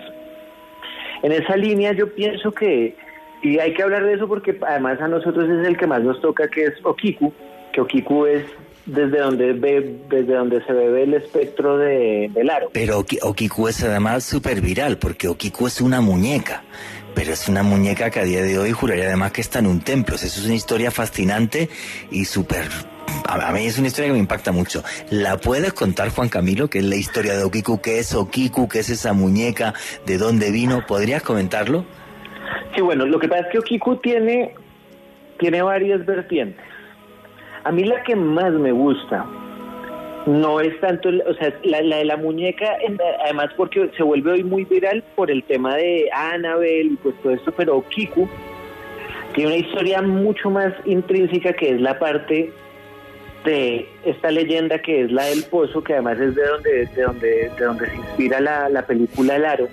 En esa línea yo pienso que, y hay que hablar de eso porque además a nosotros es el que más nos toca, que es Okiku, que Okiku es desde donde ve, desde donde se ve el espectro de, del aro. Pero Okiku es además súper viral, porque Okiku es una muñeca. Pero es una muñeca que a día de hoy juraría además que está en un templo. eso es una historia fascinante y súper a mí es una historia que me impacta mucho. ¿La puedes contar, Juan Camilo, que es la historia de Okiku? ¿Qué es Okiku? ¿Qué es esa muñeca? ¿De dónde vino? ¿Podrías comentarlo? Sí, bueno, lo que pasa es que Okiku tiene, tiene varias vertientes. A mí la que más me gusta no es tanto, o sea, la, de la muñeca, además porque se vuelve hoy muy viral por el tema de Annabelle y pues todo esto, pero Kiku tiene una historia mucho más intrínseca que es la parte de esta leyenda que es la del pozo, que además es de donde, de donde, de donde se inspira la, la película El Aro,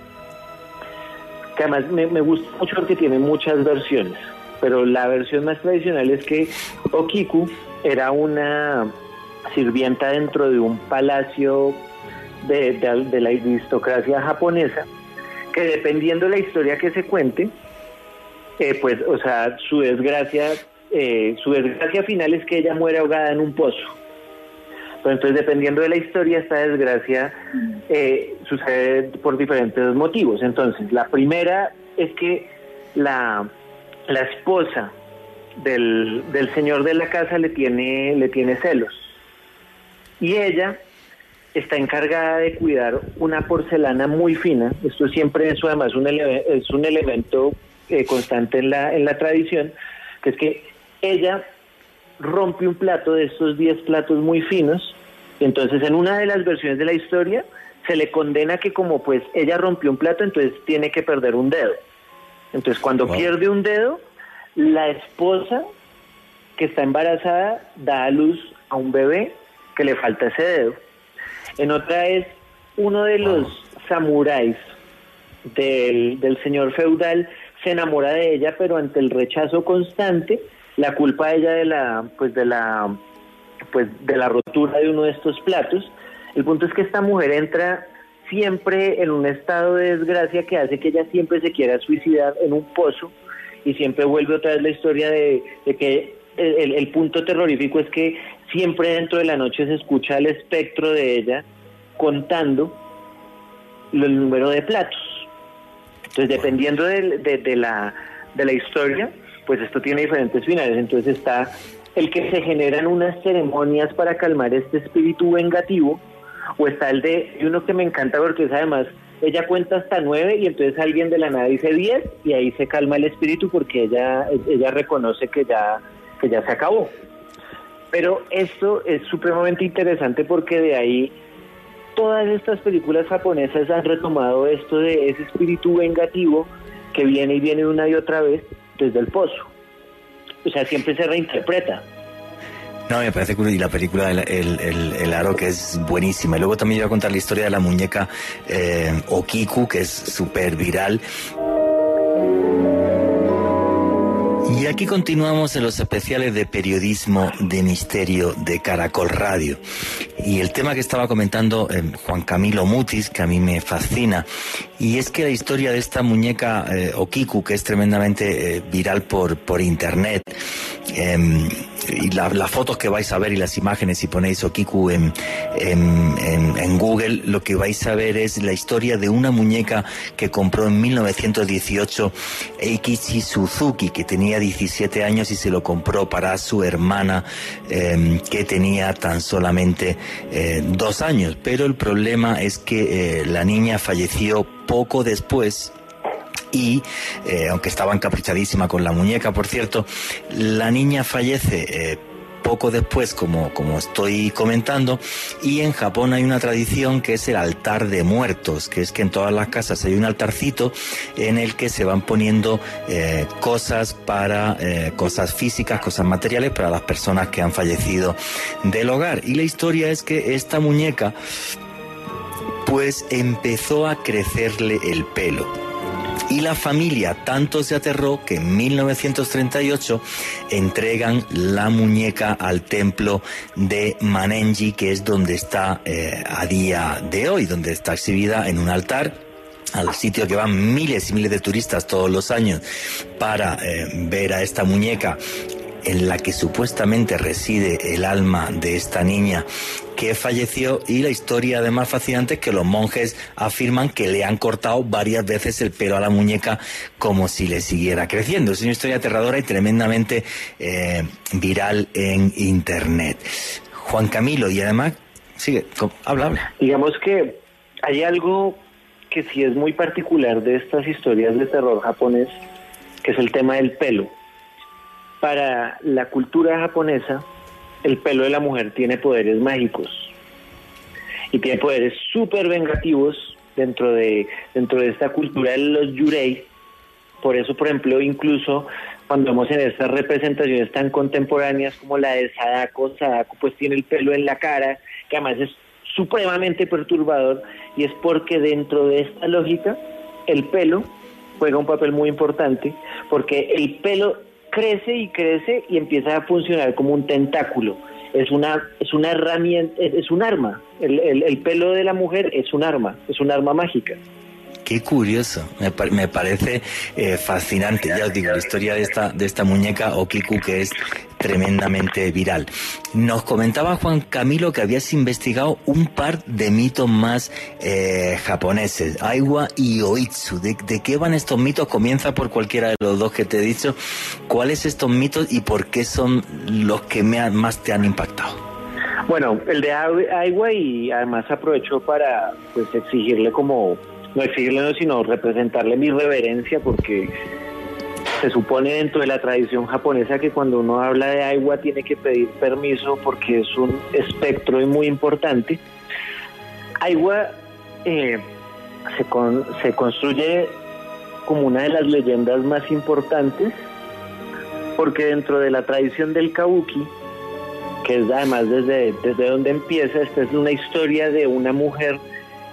que además me gusta mucho porque tiene muchas versiones, pero la versión más tradicional es que Okiku era una sirvienta dentro de un palacio de, la aristocracia japonesa, que dependiendo de la historia que se cuente, eh, pues, o sea, su desgracia, eh, su desgracia final es que ella muere ahogada en un pozo. Pues entonces, dependiendo de la historia, esta desgracia eh, sucede por diferentes motivos. Entonces, la primera es que la, la esposa del, del señor de la casa le tiene, le tiene celos y ella está encargada de cuidar una porcelana muy fina. Esto siempre es además un es un elemento eh, constante en la, en la tradición, que es que ella rompe un plato de estos 10 platos muy finos. Entonces, en una de las versiones de la historia, se le condena que como pues ella rompió un plato, entonces tiene que perder un dedo. Entonces, cuando pierde un dedo, la esposa que está embarazada da a luz a un bebé que le falta ese dedo. En otra es uno de los samuráis del, del señor feudal se enamora de ella, pero ante el rechazo constante, la culpa a ella de la, pues de la, pues de la rotura de uno de estos platos. El punto es que esta mujer entra siempre en un estado de desgracia que hace que ella siempre se quiera suicidar en un pozo y siempre vuelve otra vez la historia de, que el, punto terrorífico es que siempre dentro de la noche se escucha el espectro de ella contando el número de platos. Entonces, dependiendo de, de, la, de la historia, pues esto tiene diferentes finales. Entonces está el que se generan unas ceremonias para calmar este espíritu vengativo, o está el de uno que me encanta porque es además, ella cuenta hasta nueve y entonces alguien de la nada dice diez y ahí se calma el espíritu porque ella, ella reconoce que ya, que ya se acabó. Pero esto es supremamente interesante porque de ahí todas estas películas japonesas han retomado esto de ese espíritu vengativo que viene y viene una y otra vez desde el pozo. O sea, siempre se reinterpreta. No, me parece curioso. Y la película el, el, Aro, que es buenísima. Y luego también iba a contar la historia de la muñeca eh, Okiku, que es súper viral. Y aquí continuamos en los especiales de periodismo de misterio de Caracol Radio. Y el tema que estaba comentando eh, Juan Camilo Mutis, que a mí me fascina, y es que la historia de esta muñeca eh, Okiku, que es tremendamente viral por, por internet, y las fotos que vais a ver y las imágenes, si ponéis Okiku en, en, Google, lo que vais a ver es la historia de una muñeca que compró en 1918 Eikichi Suzuki, que tenía 17 años y se lo compró para su hermana, em, que tenía tan solamente eh, dos años. Pero el problema es que eh, la niña falleció poco después y eh, aunque estaba encaprichadísima con la muñeca, por cierto, la niña fallece eh, poco después, como, como estoy comentando, y en Japón hay una tradición que es el altar de muertos, que es que en todas las casas hay un altarcito en el que se van poniendo eh, cosas para, cosas físicas, cosas materiales para las personas que han fallecido del hogar. Y la historia es que esta muñeca pues empezó a crecerle el pelo y la familia tanto se aterró que en 1938 entregan la muñeca al templo de Manenji, que es donde está eh, a día de hoy, donde está exhibida en un altar al sitio que van miles y miles de turistas todos los años para eh, ver a esta muñeca en la que supuestamente reside el alma de esta niña que falleció y la historia además fascinante que los monjes afirman que le han cortado varias veces el pelo a la muñeca como si le siguiera creciendo. Es una historia aterradora y tremendamente eh, viral en internet. Juan Camilo, y además, sigue, habla, habla. Digamos que hay algo que sí es muy particular de estas historias de terror japonés, que es el tema del pelo. Para la cultura japonesa, el pelo de la mujer tiene poderes mágicos y tiene poderes súper vengativos dentro de, dentro de esta cultura de los yurei. Por eso, por ejemplo, incluso cuando vemos en estas representaciones tan contemporáneas como la de Sadako, Sadako pues tiene el pelo en la cara, que además es supremamente perturbador, y es porque dentro de esta lógica, el pelo juega un papel muy importante, porque el pelo crece y crece y empieza a funcionar como un tentáculo. Es una, es una herramienta, es, un arma. El, el, pelo de la mujer es un arma, es un arma mágica. Qué curioso, me, me parece eh, fascinante. Ya os digo, la historia de esta, de esta muñeca Okiku que es tremendamente viral. Nos comentaba Juan Camilo que habías investigado un par de mitos más eh, japoneses, Aiwa y Oitsu. ¿De, qué van estos mitos? Comienza por cualquiera de los dos que te he dicho. ¿Cuáles estos mitos y por qué son los que más te han impactado? Bueno, el de Aiwa y además aprovecho para pues exigirle como no exigirle, no, sino representarle mi reverencia porque se supone dentro de la tradición japonesa que cuando uno habla de agua tiene que pedir permiso porque es un espectro muy importante. Agua eh, se, se construye como una de las leyendas más importantes porque dentro de la tradición del kabuki, que es además desde, desde donde empieza, esta es una historia de una mujer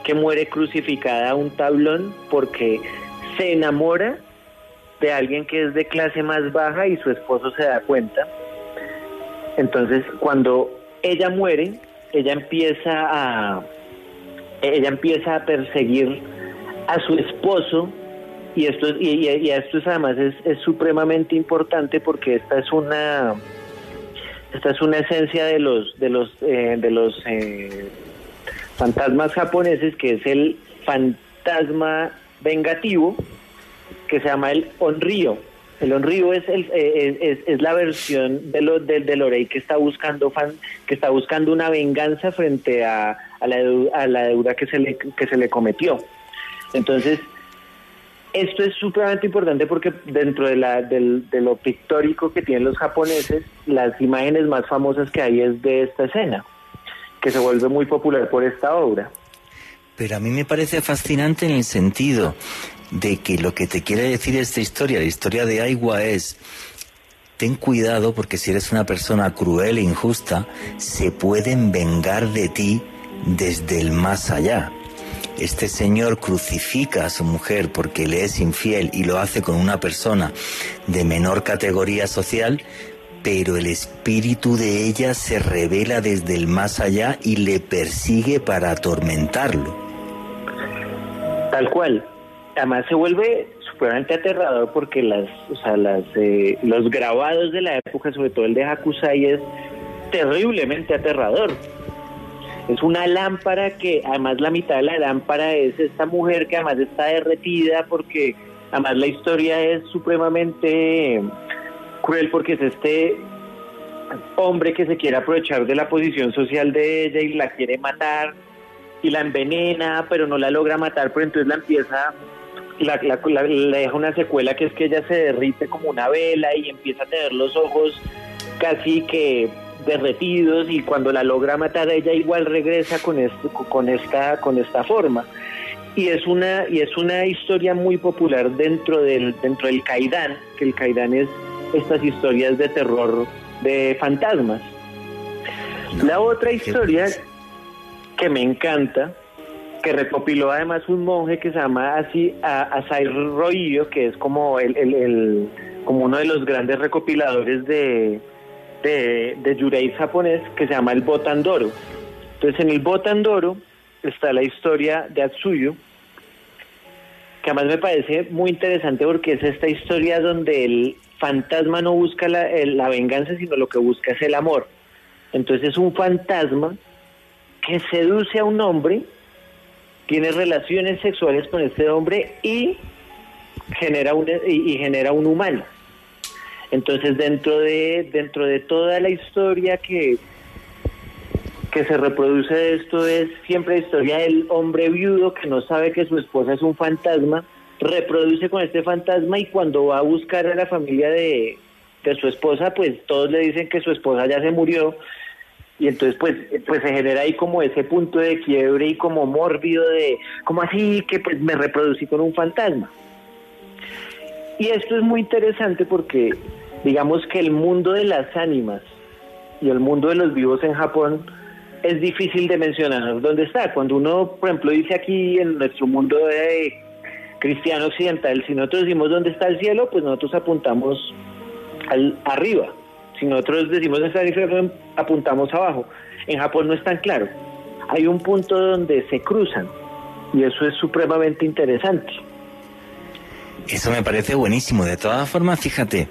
que muere crucificada a un tablón porque se enamora de alguien que es de clase más baja y su esposo se da cuenta. Entonces, cuando ella muere, ella empieza a ella empieza a perseguir a su esposo y esto y, y esto además es, es, supremamente importante porque esta es una esta es una esencia de los de los eh, de los eh, fantasmas japoneses, que es el fantasma vengativo, que se llama el onrío. El onrío es, el, eh, es, la versión de lo, del, del Orei que está buscando fan, que está buscando una venganza frente a, a, la, a la deuda que se le, que se le cometió. Entonces, esto es supremamente importante porque dentro de, la, del, de lo pictórico que tienen los japoneses, las imágenes más famosas que hay es de esta escena que se vuelve muy popular por esta obra. Pero a mí me parece fascinante en el sentido de que lo que te quiere decir esta historia, la historia de Aigua es, ten cuidado porque si eres una persona cruel e injusta, se pueden vengar de ti desde el más allá. Este señor crucifica a su mujer porque le es infiel y lo hace con una persona de menor categoría social, pero el espíritu de ella se revela desde el más allá y le persigue para atormentarlo. Tal cual. Además se vuelve supremamente aterrador porque las, o sea, las, eh, los grabados de la época, sobre todo el de Hakusai, es terriblemente aterrador. Es una lámpara que además la mitad de la lámpara es esta mujer que además está derretida porque además la historia es supremamente cruel porque es este hombre que se quiere aprovechar de la posición social de ella y la quiere matar y la envenena, pero no la logra matar, pero entonces la empieza, la, la, le deja una secuela que es que ella se derrite como una vela y empieza a tener los ojos casi que derretidos y cuando la logra matar ella igual regresa con, este, con, esta, con esta forma. Y es una, y es una historia muy popular dentro del, dentro del Kaidan, que el Kaidan es estas historias de terror de fantasmas. La otra historia que me encanta, que recopiló además un monje que se llama así Asai Royo, que es como el, como uno de los grandes recopiladores de, de, de Yurei japonés, que se llama el Botandoro. Entonces en el Botandoro está la historia de Atsuyu, que además me parece muy interesante porque es esta historia donde el fantasma no busca la, la venganza, sino lo que busca es el amor. Entonces es un fantasma que seduce a un hombre, tiene relaciones sexuales con este hombre y genera un, y, genera un humano. Entonces dentro de dentro de toda la historia que que se reproduce de esto es siempre la historia del hombre viudo que no sabe que su esposa es un fantasma, reproduce con este fantasma y cuando va a buscar a la familia de, de su esposa, pues todos le dicen que su esposa ya se murió y entonces pues pues se genera ahí como ese punto de quiebre y como mórbido de como así que pues me reproducí con un fantasma. Y esto es muy interesante porque digamos que el mundo de las ánimas y el mundo de los vivos en Japón es difícil de mencionar dónde está. Cuando uno, por ejemplo, dice aquí en nuestro mundo de cristiano occidental, si nosotros decimos dónde está el cielo, pues nosotros apuntamos al, arriba. Si nosotros decimos dónde está el infierno, apuntamos abajo. En Japón no es tan claro. Hay un punto donde se cruzan y eso es supremamente interesante. Eso me parece buenísimo. De todas formas, fíjate,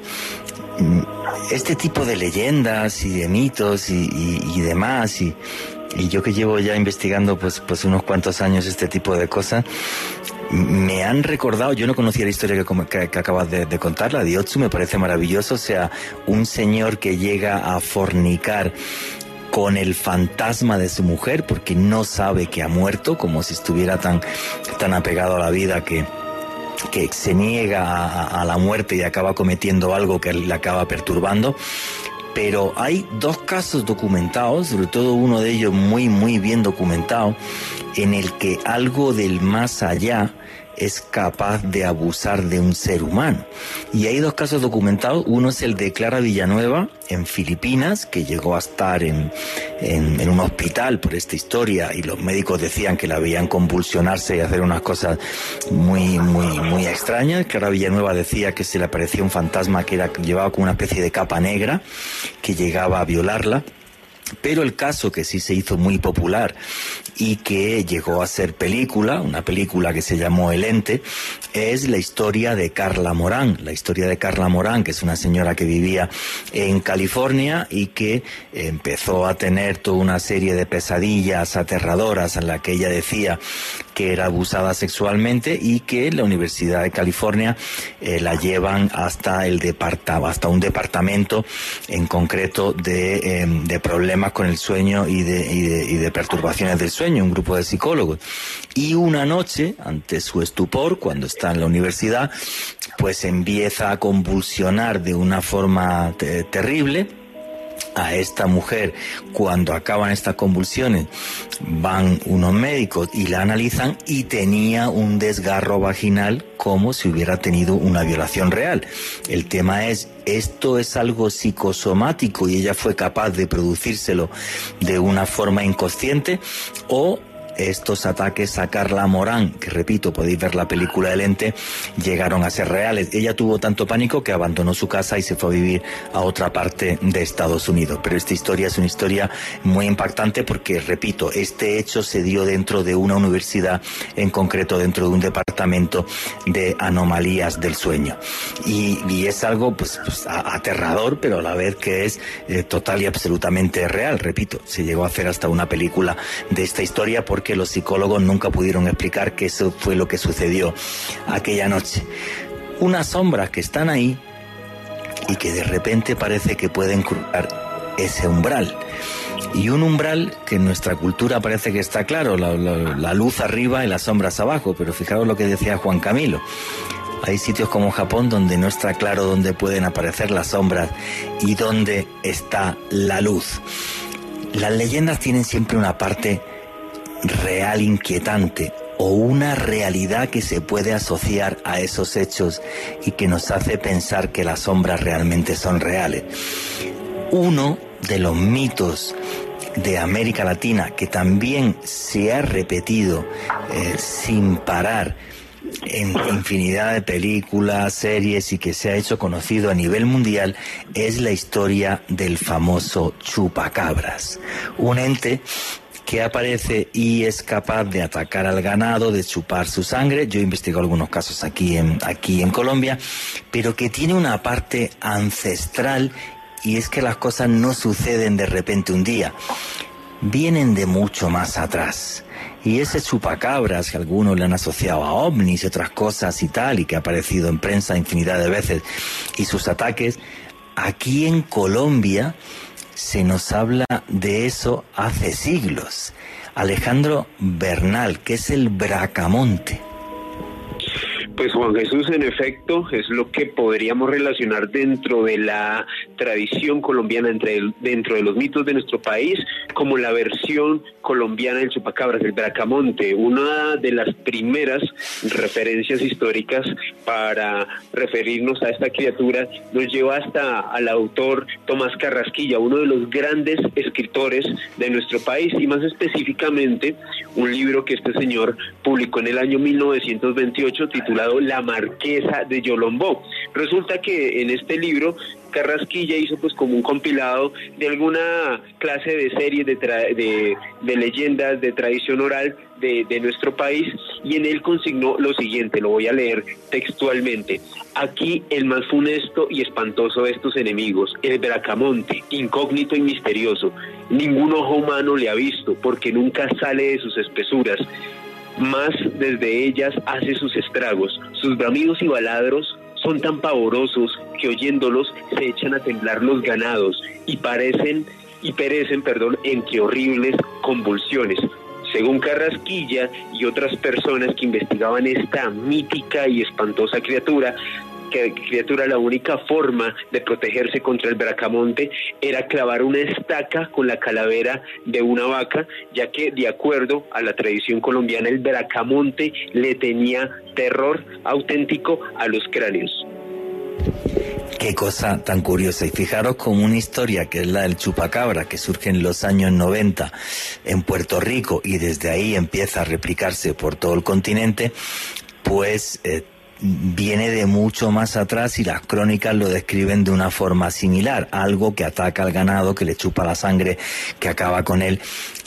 mm, este tipo de leyendas y de mitos y, demás, y, yo que llevo ya investigando pues, pues unos cuantos años este tipo de cosas, me han recordado, yo no conocía la historia que, acabas de, contar, la de Otsu, me parece maravilloso, o sea, un señor que llega a fornicar con el fantasma de su mujer porque no sabe que ha muerto, como si estuviera tan, tan apegado a la vida que, que se niega a, la muerte y acaba cometiendo algo que le acaba perturbando pero hay dos casos documentados, sobre todo uno de ellos muy, muy bien documentado, en el que algo del más allá es capaz de abusar de un ser humano. Y hay dos casos documentados. Uno es el de Clara Villanueva en Filipinas, que llegó a estar en, en, un hospital por esta historia y los médicos decían que la veían convulsionarse y hacer unas cosas muy, muy, muy extrañas. Clara Villanueva decía que se le aparecía un fantasma que era, llevaba como una especie de capa negra que llegaba a violarla. Pero el caso que sí se hizo muy popular y que llegó a ser película, una película que se llamó El Ente, es la historia de Carla Morán. La historia de Carla Morán, que es una señora que vivía en California y que empezó a tener toda una serie de pesadillas aterradoras en la que ella decía que era abusada sexualmente y que la Universidad de California eh, la llevan hasta el departamento, hasta un departamento en concreto de, em, de problemas con el sueño y de, y de, y de perturbaciones del sueño, un grupo de psicólogos. Y una noche, ante su estupor, cuando está en la universidad, pues empieza a convulsionar de una forma terrible a esta mujer cuando acaban estas convulsiones van unos médicos y la analizan y tenía un desgarro vaginal como si hubiera tenido una violación real. El tema es, ¿esto es algo psicosomático y ella fue capaz de producírselo de una forma inconsciente o estos ataques a Carla Morán, que repito, podéis ver la película del ente, llegaron a ser reales. Ella tuvo tanto pánico que abandonó su casa y se fue a vivir a otra parte de Estados Unidos. Pero esta historia es una historia muy impactante porque, repito, este hecho se dio dentro de una universidad, en concreto dentro de un departamento de anomalías del sueño. Y, es algo pues, pues aterrador, pero a la vez que es eh, total y absolutamente real. Repito, se llegó a hacer hasta una película de esta historia porque que los psicólogos nunca pudieron explicar que eso fue lo que sucedió aquella noche. Unas sombras que están ahí y que de repente parece que pueden cruzar ese umbral. Y un umbral que en nuestra cultura parece que está claro, la, luz arriba y las sombras abajo, pero fijaros lo que decía Juan Camilo. Hay sitios como Japón donde no está claro dónde pueden aparecer las sombras y dónde está la luz. Las leyendas tienen siempre una parte real inquietante o una realidad que se puede asociar a esos hechos y que nos hace pensar que las sombras realmente son reales. Uno de los mitos de América Latina que también se ha repetido eh, sin parar en infinidad de películas, series y que se ha hecho conocido a nivel mundial es la historia del famoso chupacabras, un ente que aparece y es capaz de atacar al ganado, de chupar su sangre. Yo he investigado algunos casos aquí en, aquí en Colombia, pero que tiene una parte ancestral y es que las cosas no suceden de repente un día, vienen de mucho más atrás. Y ese chupacabras que algunos le han asociado a ovnis y otras cosas y tal, y que ha aparecido en prensa infinidad de veces, y sus ataques, aquí en Colombia se nos habla de eso hace siglos. Alejandro Bernal, que es el Bracamonte. Pues Juan Jesús, en efecto, es lo que podríamos relacionar dentro de la tradición colombiana, entre dentro de los mitos de nuestro país, como la versión colombiana del chupacabras, el bracamonte, una de las primeras referencias históricas para referirnos a esta criatura, nos lleva hasta al autor Tomás Carrasquilla, uno de los grandes escritores de nuestro país, y más específicamente un libro que este señor publicó en el año 1928 titulado la Marquesa de Yolombó. Resulta que en este libro Carrasquilla hizo pues como un compilado de alguna clase de serie de, de, leyendas, de tradición oral de, de, nuestro país y en él consignó lo siguiente, lo voy a leer textualmente. Aquí el más funesto y espantoso de estos enemigos, el Bracamonte, incógnito y misterioso. Ningún ojo humano le ha visto porque nunca sale de sus espesuras más desde ellas hace sus estragos. Sus bramidos y baladros son tan pavorosos que oyéndolos se echan a temblar los ganados y parecen y perecen, perdón, entre horribles convulsiones. Según Carrasquilla y otras personas que investigaban esta mítica y espantosa criatura, que criatura la única forma de protegerse contra el bracamonte era clavar una estaca con la calavera de una vaca, ya que de acuerdo a la tradición colombiana el bracamonte le tenía terror auténtico a los cráneos. Qué cosa tan curiosa. Y fijaros con una historia que es la del chupacabra, que surge en los años 90 en Puerto Rico y desde ahí empieza a replicarse por todo el continente, pues eh, viene de mucho más atrás y las crónicas lo describen de una forma similar, algo que ataca al ganado, que le chupa la sangre, que acaba con él.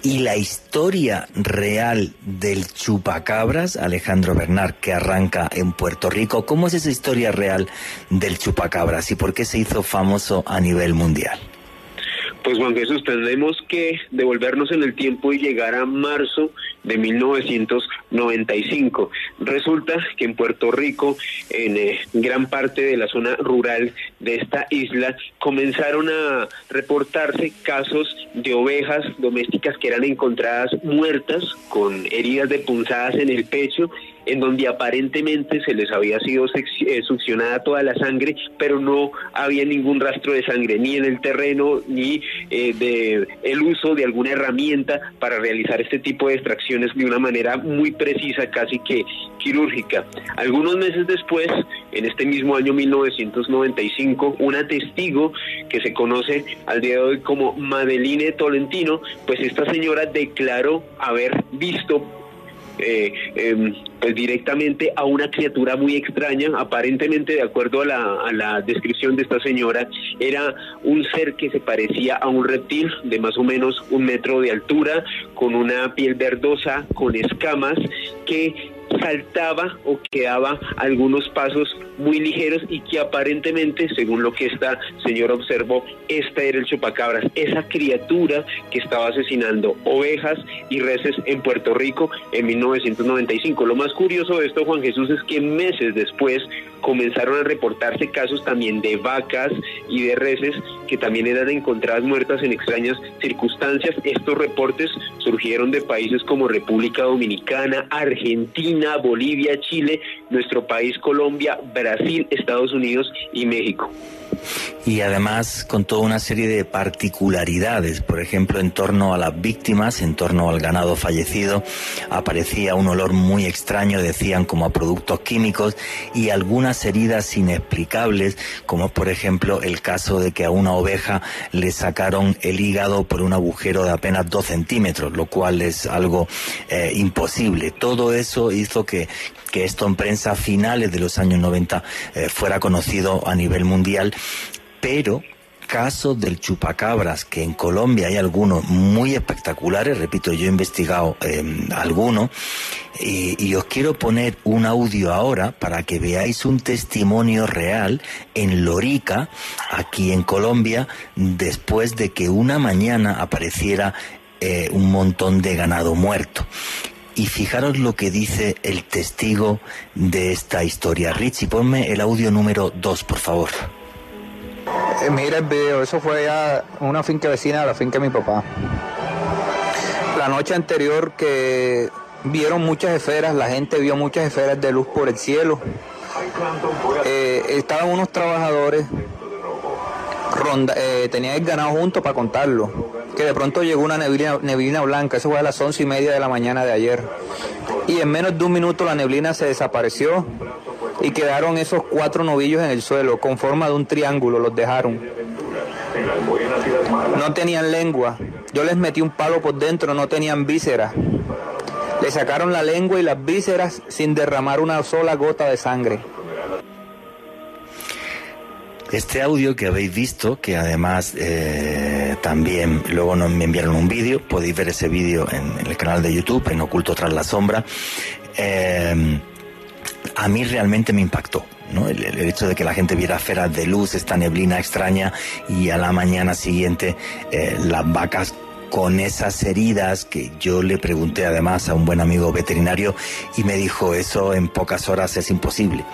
Y la historia real del chupacabras, Alejandro Bernard, que arranca en Puerto Rico, ¿cómo es esa historia real del chupacabras y por qué se hizo famoso a nivel mundial? Pues Juan Jesús, tenemos que devolvernos en el tiempo y llegar a marzo de 1995. Resulta que en Puerto Rico, en eh, gran parte de la zona rural de esta isla, comenzaron a reportarse casos de ovejas domésticas que eran encontradas muertas con heridas de punzadas en el pecho en donde aparentemente se les había sido eh, succionada toda la sangre, pero no había ningún rastro de sangre ni en el terreno ni eh, de el uso de alguna herramienta para realizar este tipo de extracciones de una manera muy precisa, casi que quirúrgica. Algunos meses después, en este mismo año 1995, una testigo que se conoce al día de hoy como Madeline Tolentino, pues esta señora declaró haber visto eh, em, pues directamente a una criatura muy extraña, aparentemente de acuerdo a la, a la descripción de esta señora, era un ser que se parecía a un reptil de más o menos un metro de altura, con una piel verdosa, con escamas, que saltaba o quedaba algunos pasos muy ligeros y que aparentemente, según lo que esta señora observó, esta era el chupacabras, esa criatura que estaba asesinando ovejas y reses en Puerto Rico en 1995. Lo más curioso de esto, Juan Jesús, es que meses después comenzaron a reportarse casos también de vacas y de reses que también eran encontradas muertas en extrañas circunstancias. Estos reportes surgieron de países como República Dominicana, Argentina, Bolivia, Chile, nuestro país Colombia, Brasil, Estados Unidos y México y además con toda una serie de particularidades. Por ejemplo, en torno a las víctimas, en torno al ganado fallecido, aparecía un olor muy extraño, decían como a productos químicos y algunas heridas inexplicables, como por ejemplo el caso de que a una oveja le sacaron el hígado por un agujero de apenas dos centímetros, lo cual es algo eh, imposible. Todo eso hizo que, esto en prensa finales de los años 90 eh, fuera conocido a nivel mundial, pero caso del chupacabras, que en Colombia hay algunos muy espectaculares, repito, yo he investigado eh, algunos, y, os quiero poner un audio ahora para que veáis un testimonio real en Lorica, aquí en Colombia, después de que una mañana apareciera eh, un montón de ganado muerto. Y fijaros lo que dice el testigo de esta historia. Richie, ponme el audio número 2, por favor. Eh, mira el video, eso fue ya una finca vecina de la finca de mi papá. La noche anterior que vieron muchas esferas, la gente vio muchas esferas de luz por el cielo. Eh, estaban unos trabajadores, ronda, eh, tenían el ganado junto para contarlo, que de pronto llegó una neblina, neblina blanca, eso fue a las once y media de la mañana de ayer. Y en menos de un minuto la neblina se desapareció y quedaron esos cuatro novillos en el suelo, con forma de un triángulo, los dejaron. No tenían lengua, yo les metí un palo por dentro, no tenían vísceras. Le sacaron la lengua y las vísceras sin derramar una sola gota de sangre. Este audio que habéis visto, que además eh, también luego nos me enviaron un vídeo, podéis ver ese vídeo en, el canal de YouTube, en Oculto tras la sombra, eh, a mí realmente me impactó. ¿no? El, hecho de que la gente viera esferas de luz, esta neblina extraña y a la mañana siguiente eh, las vacas con esas heridas que yo le pregunté además a un buen amigo veterinario y me dijo eso en pocas horas es imposible.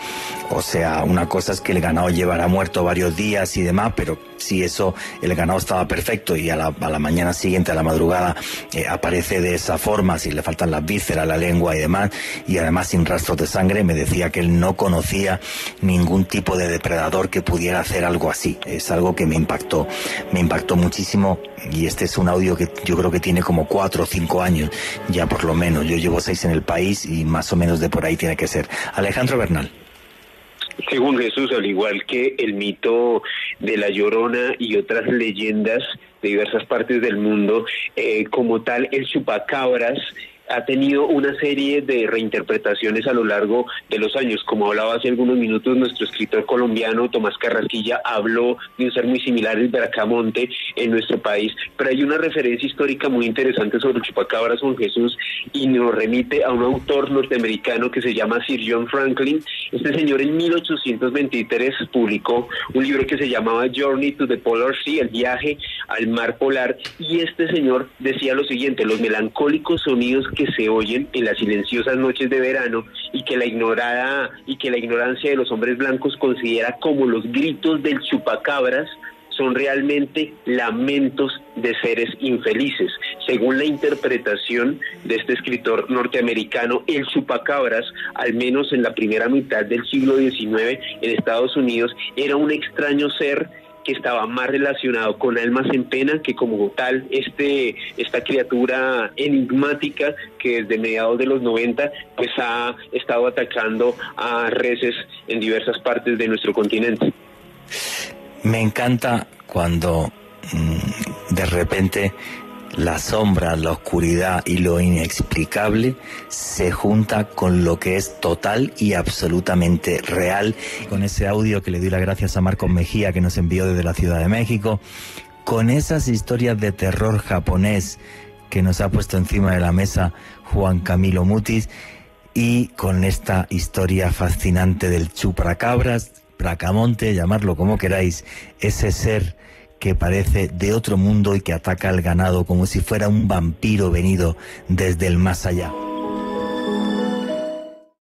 O sea, una cosa es que el ganado llevará muerto varios días y demás, pero si eso, el ganado estaba perfecto y a la, mañana siguiente, a la madrugada, eh, aparece de esa forma, si le faltan las vísceras, la lengua y demás, y además sin rastros de sangre, me decía que él no conocía ningún tipo de depredador que pudiera hacer algo así. Es algo que me impactó, me impactó muchísimo y este es un audio que yo creo que tiene como cuatro o cinco años, ya por lo menos. Yo llevo seis en el país y más o menos de por ahí tiene que ser. Alejandro Bernal. Según Jesús, al igual que el mito de la Llorona y otras leyendas de diversas partes del mundo, eh, como tal, el chupacabras ha tenido una serie de reinterpretaciones a lo largo de los años. Como hablaba hace algunos minutos nuestro escritor colombiano Tomás Carrasquilla, habló de un ser muy similar al Bracamonte en nuestro país, pero hay una referencia histórica muy interesante sobre el chupacabras Juan Jesús y nos remite a un autor norteamericano que se llama Sir John Franklin. Este señor en 1823 publicó un libro que se llamaba Journey to the Polar Sea, el viaje al mar polar, y este señor decía lo siguiente, los melancólicos sonidos que se oyen en las silenciosas noches de verano y que la ignorada y que la ignorancia de los hombres blancos considera como los gritos del chupacabras son realmente lamentos de seres infelices. Según la interpretación de este escritor norteamericano, el chupacabras, al menos en la primera mitad del siglo XIX en Estados Unidos, era un extraño ser que estaba más relacionado con almas en pena que como tal este esta criatura enigmática que desde mediados de los 90 pues ha estado atacando a reses en diversas partes de nuestro continente. Me encanta cuando mm, de repente la sombra, la oscuridad y lo inexplicable se junta con lo que es total y absolutamente real. Con ese audio que le doy las gracias a Marcos Mejía que nos envió desde la Ciudad de México, con esas historias de terror japonés que nos ha puesto encima de la mesa Juan Camilo Mutis y con esta historia fascinante del chupracabras, Bracamonte, llamarlo como queráis, ese ser que parece de otro mundo y que ataca al ganado como si fuera un vampiro venido desde el más allá.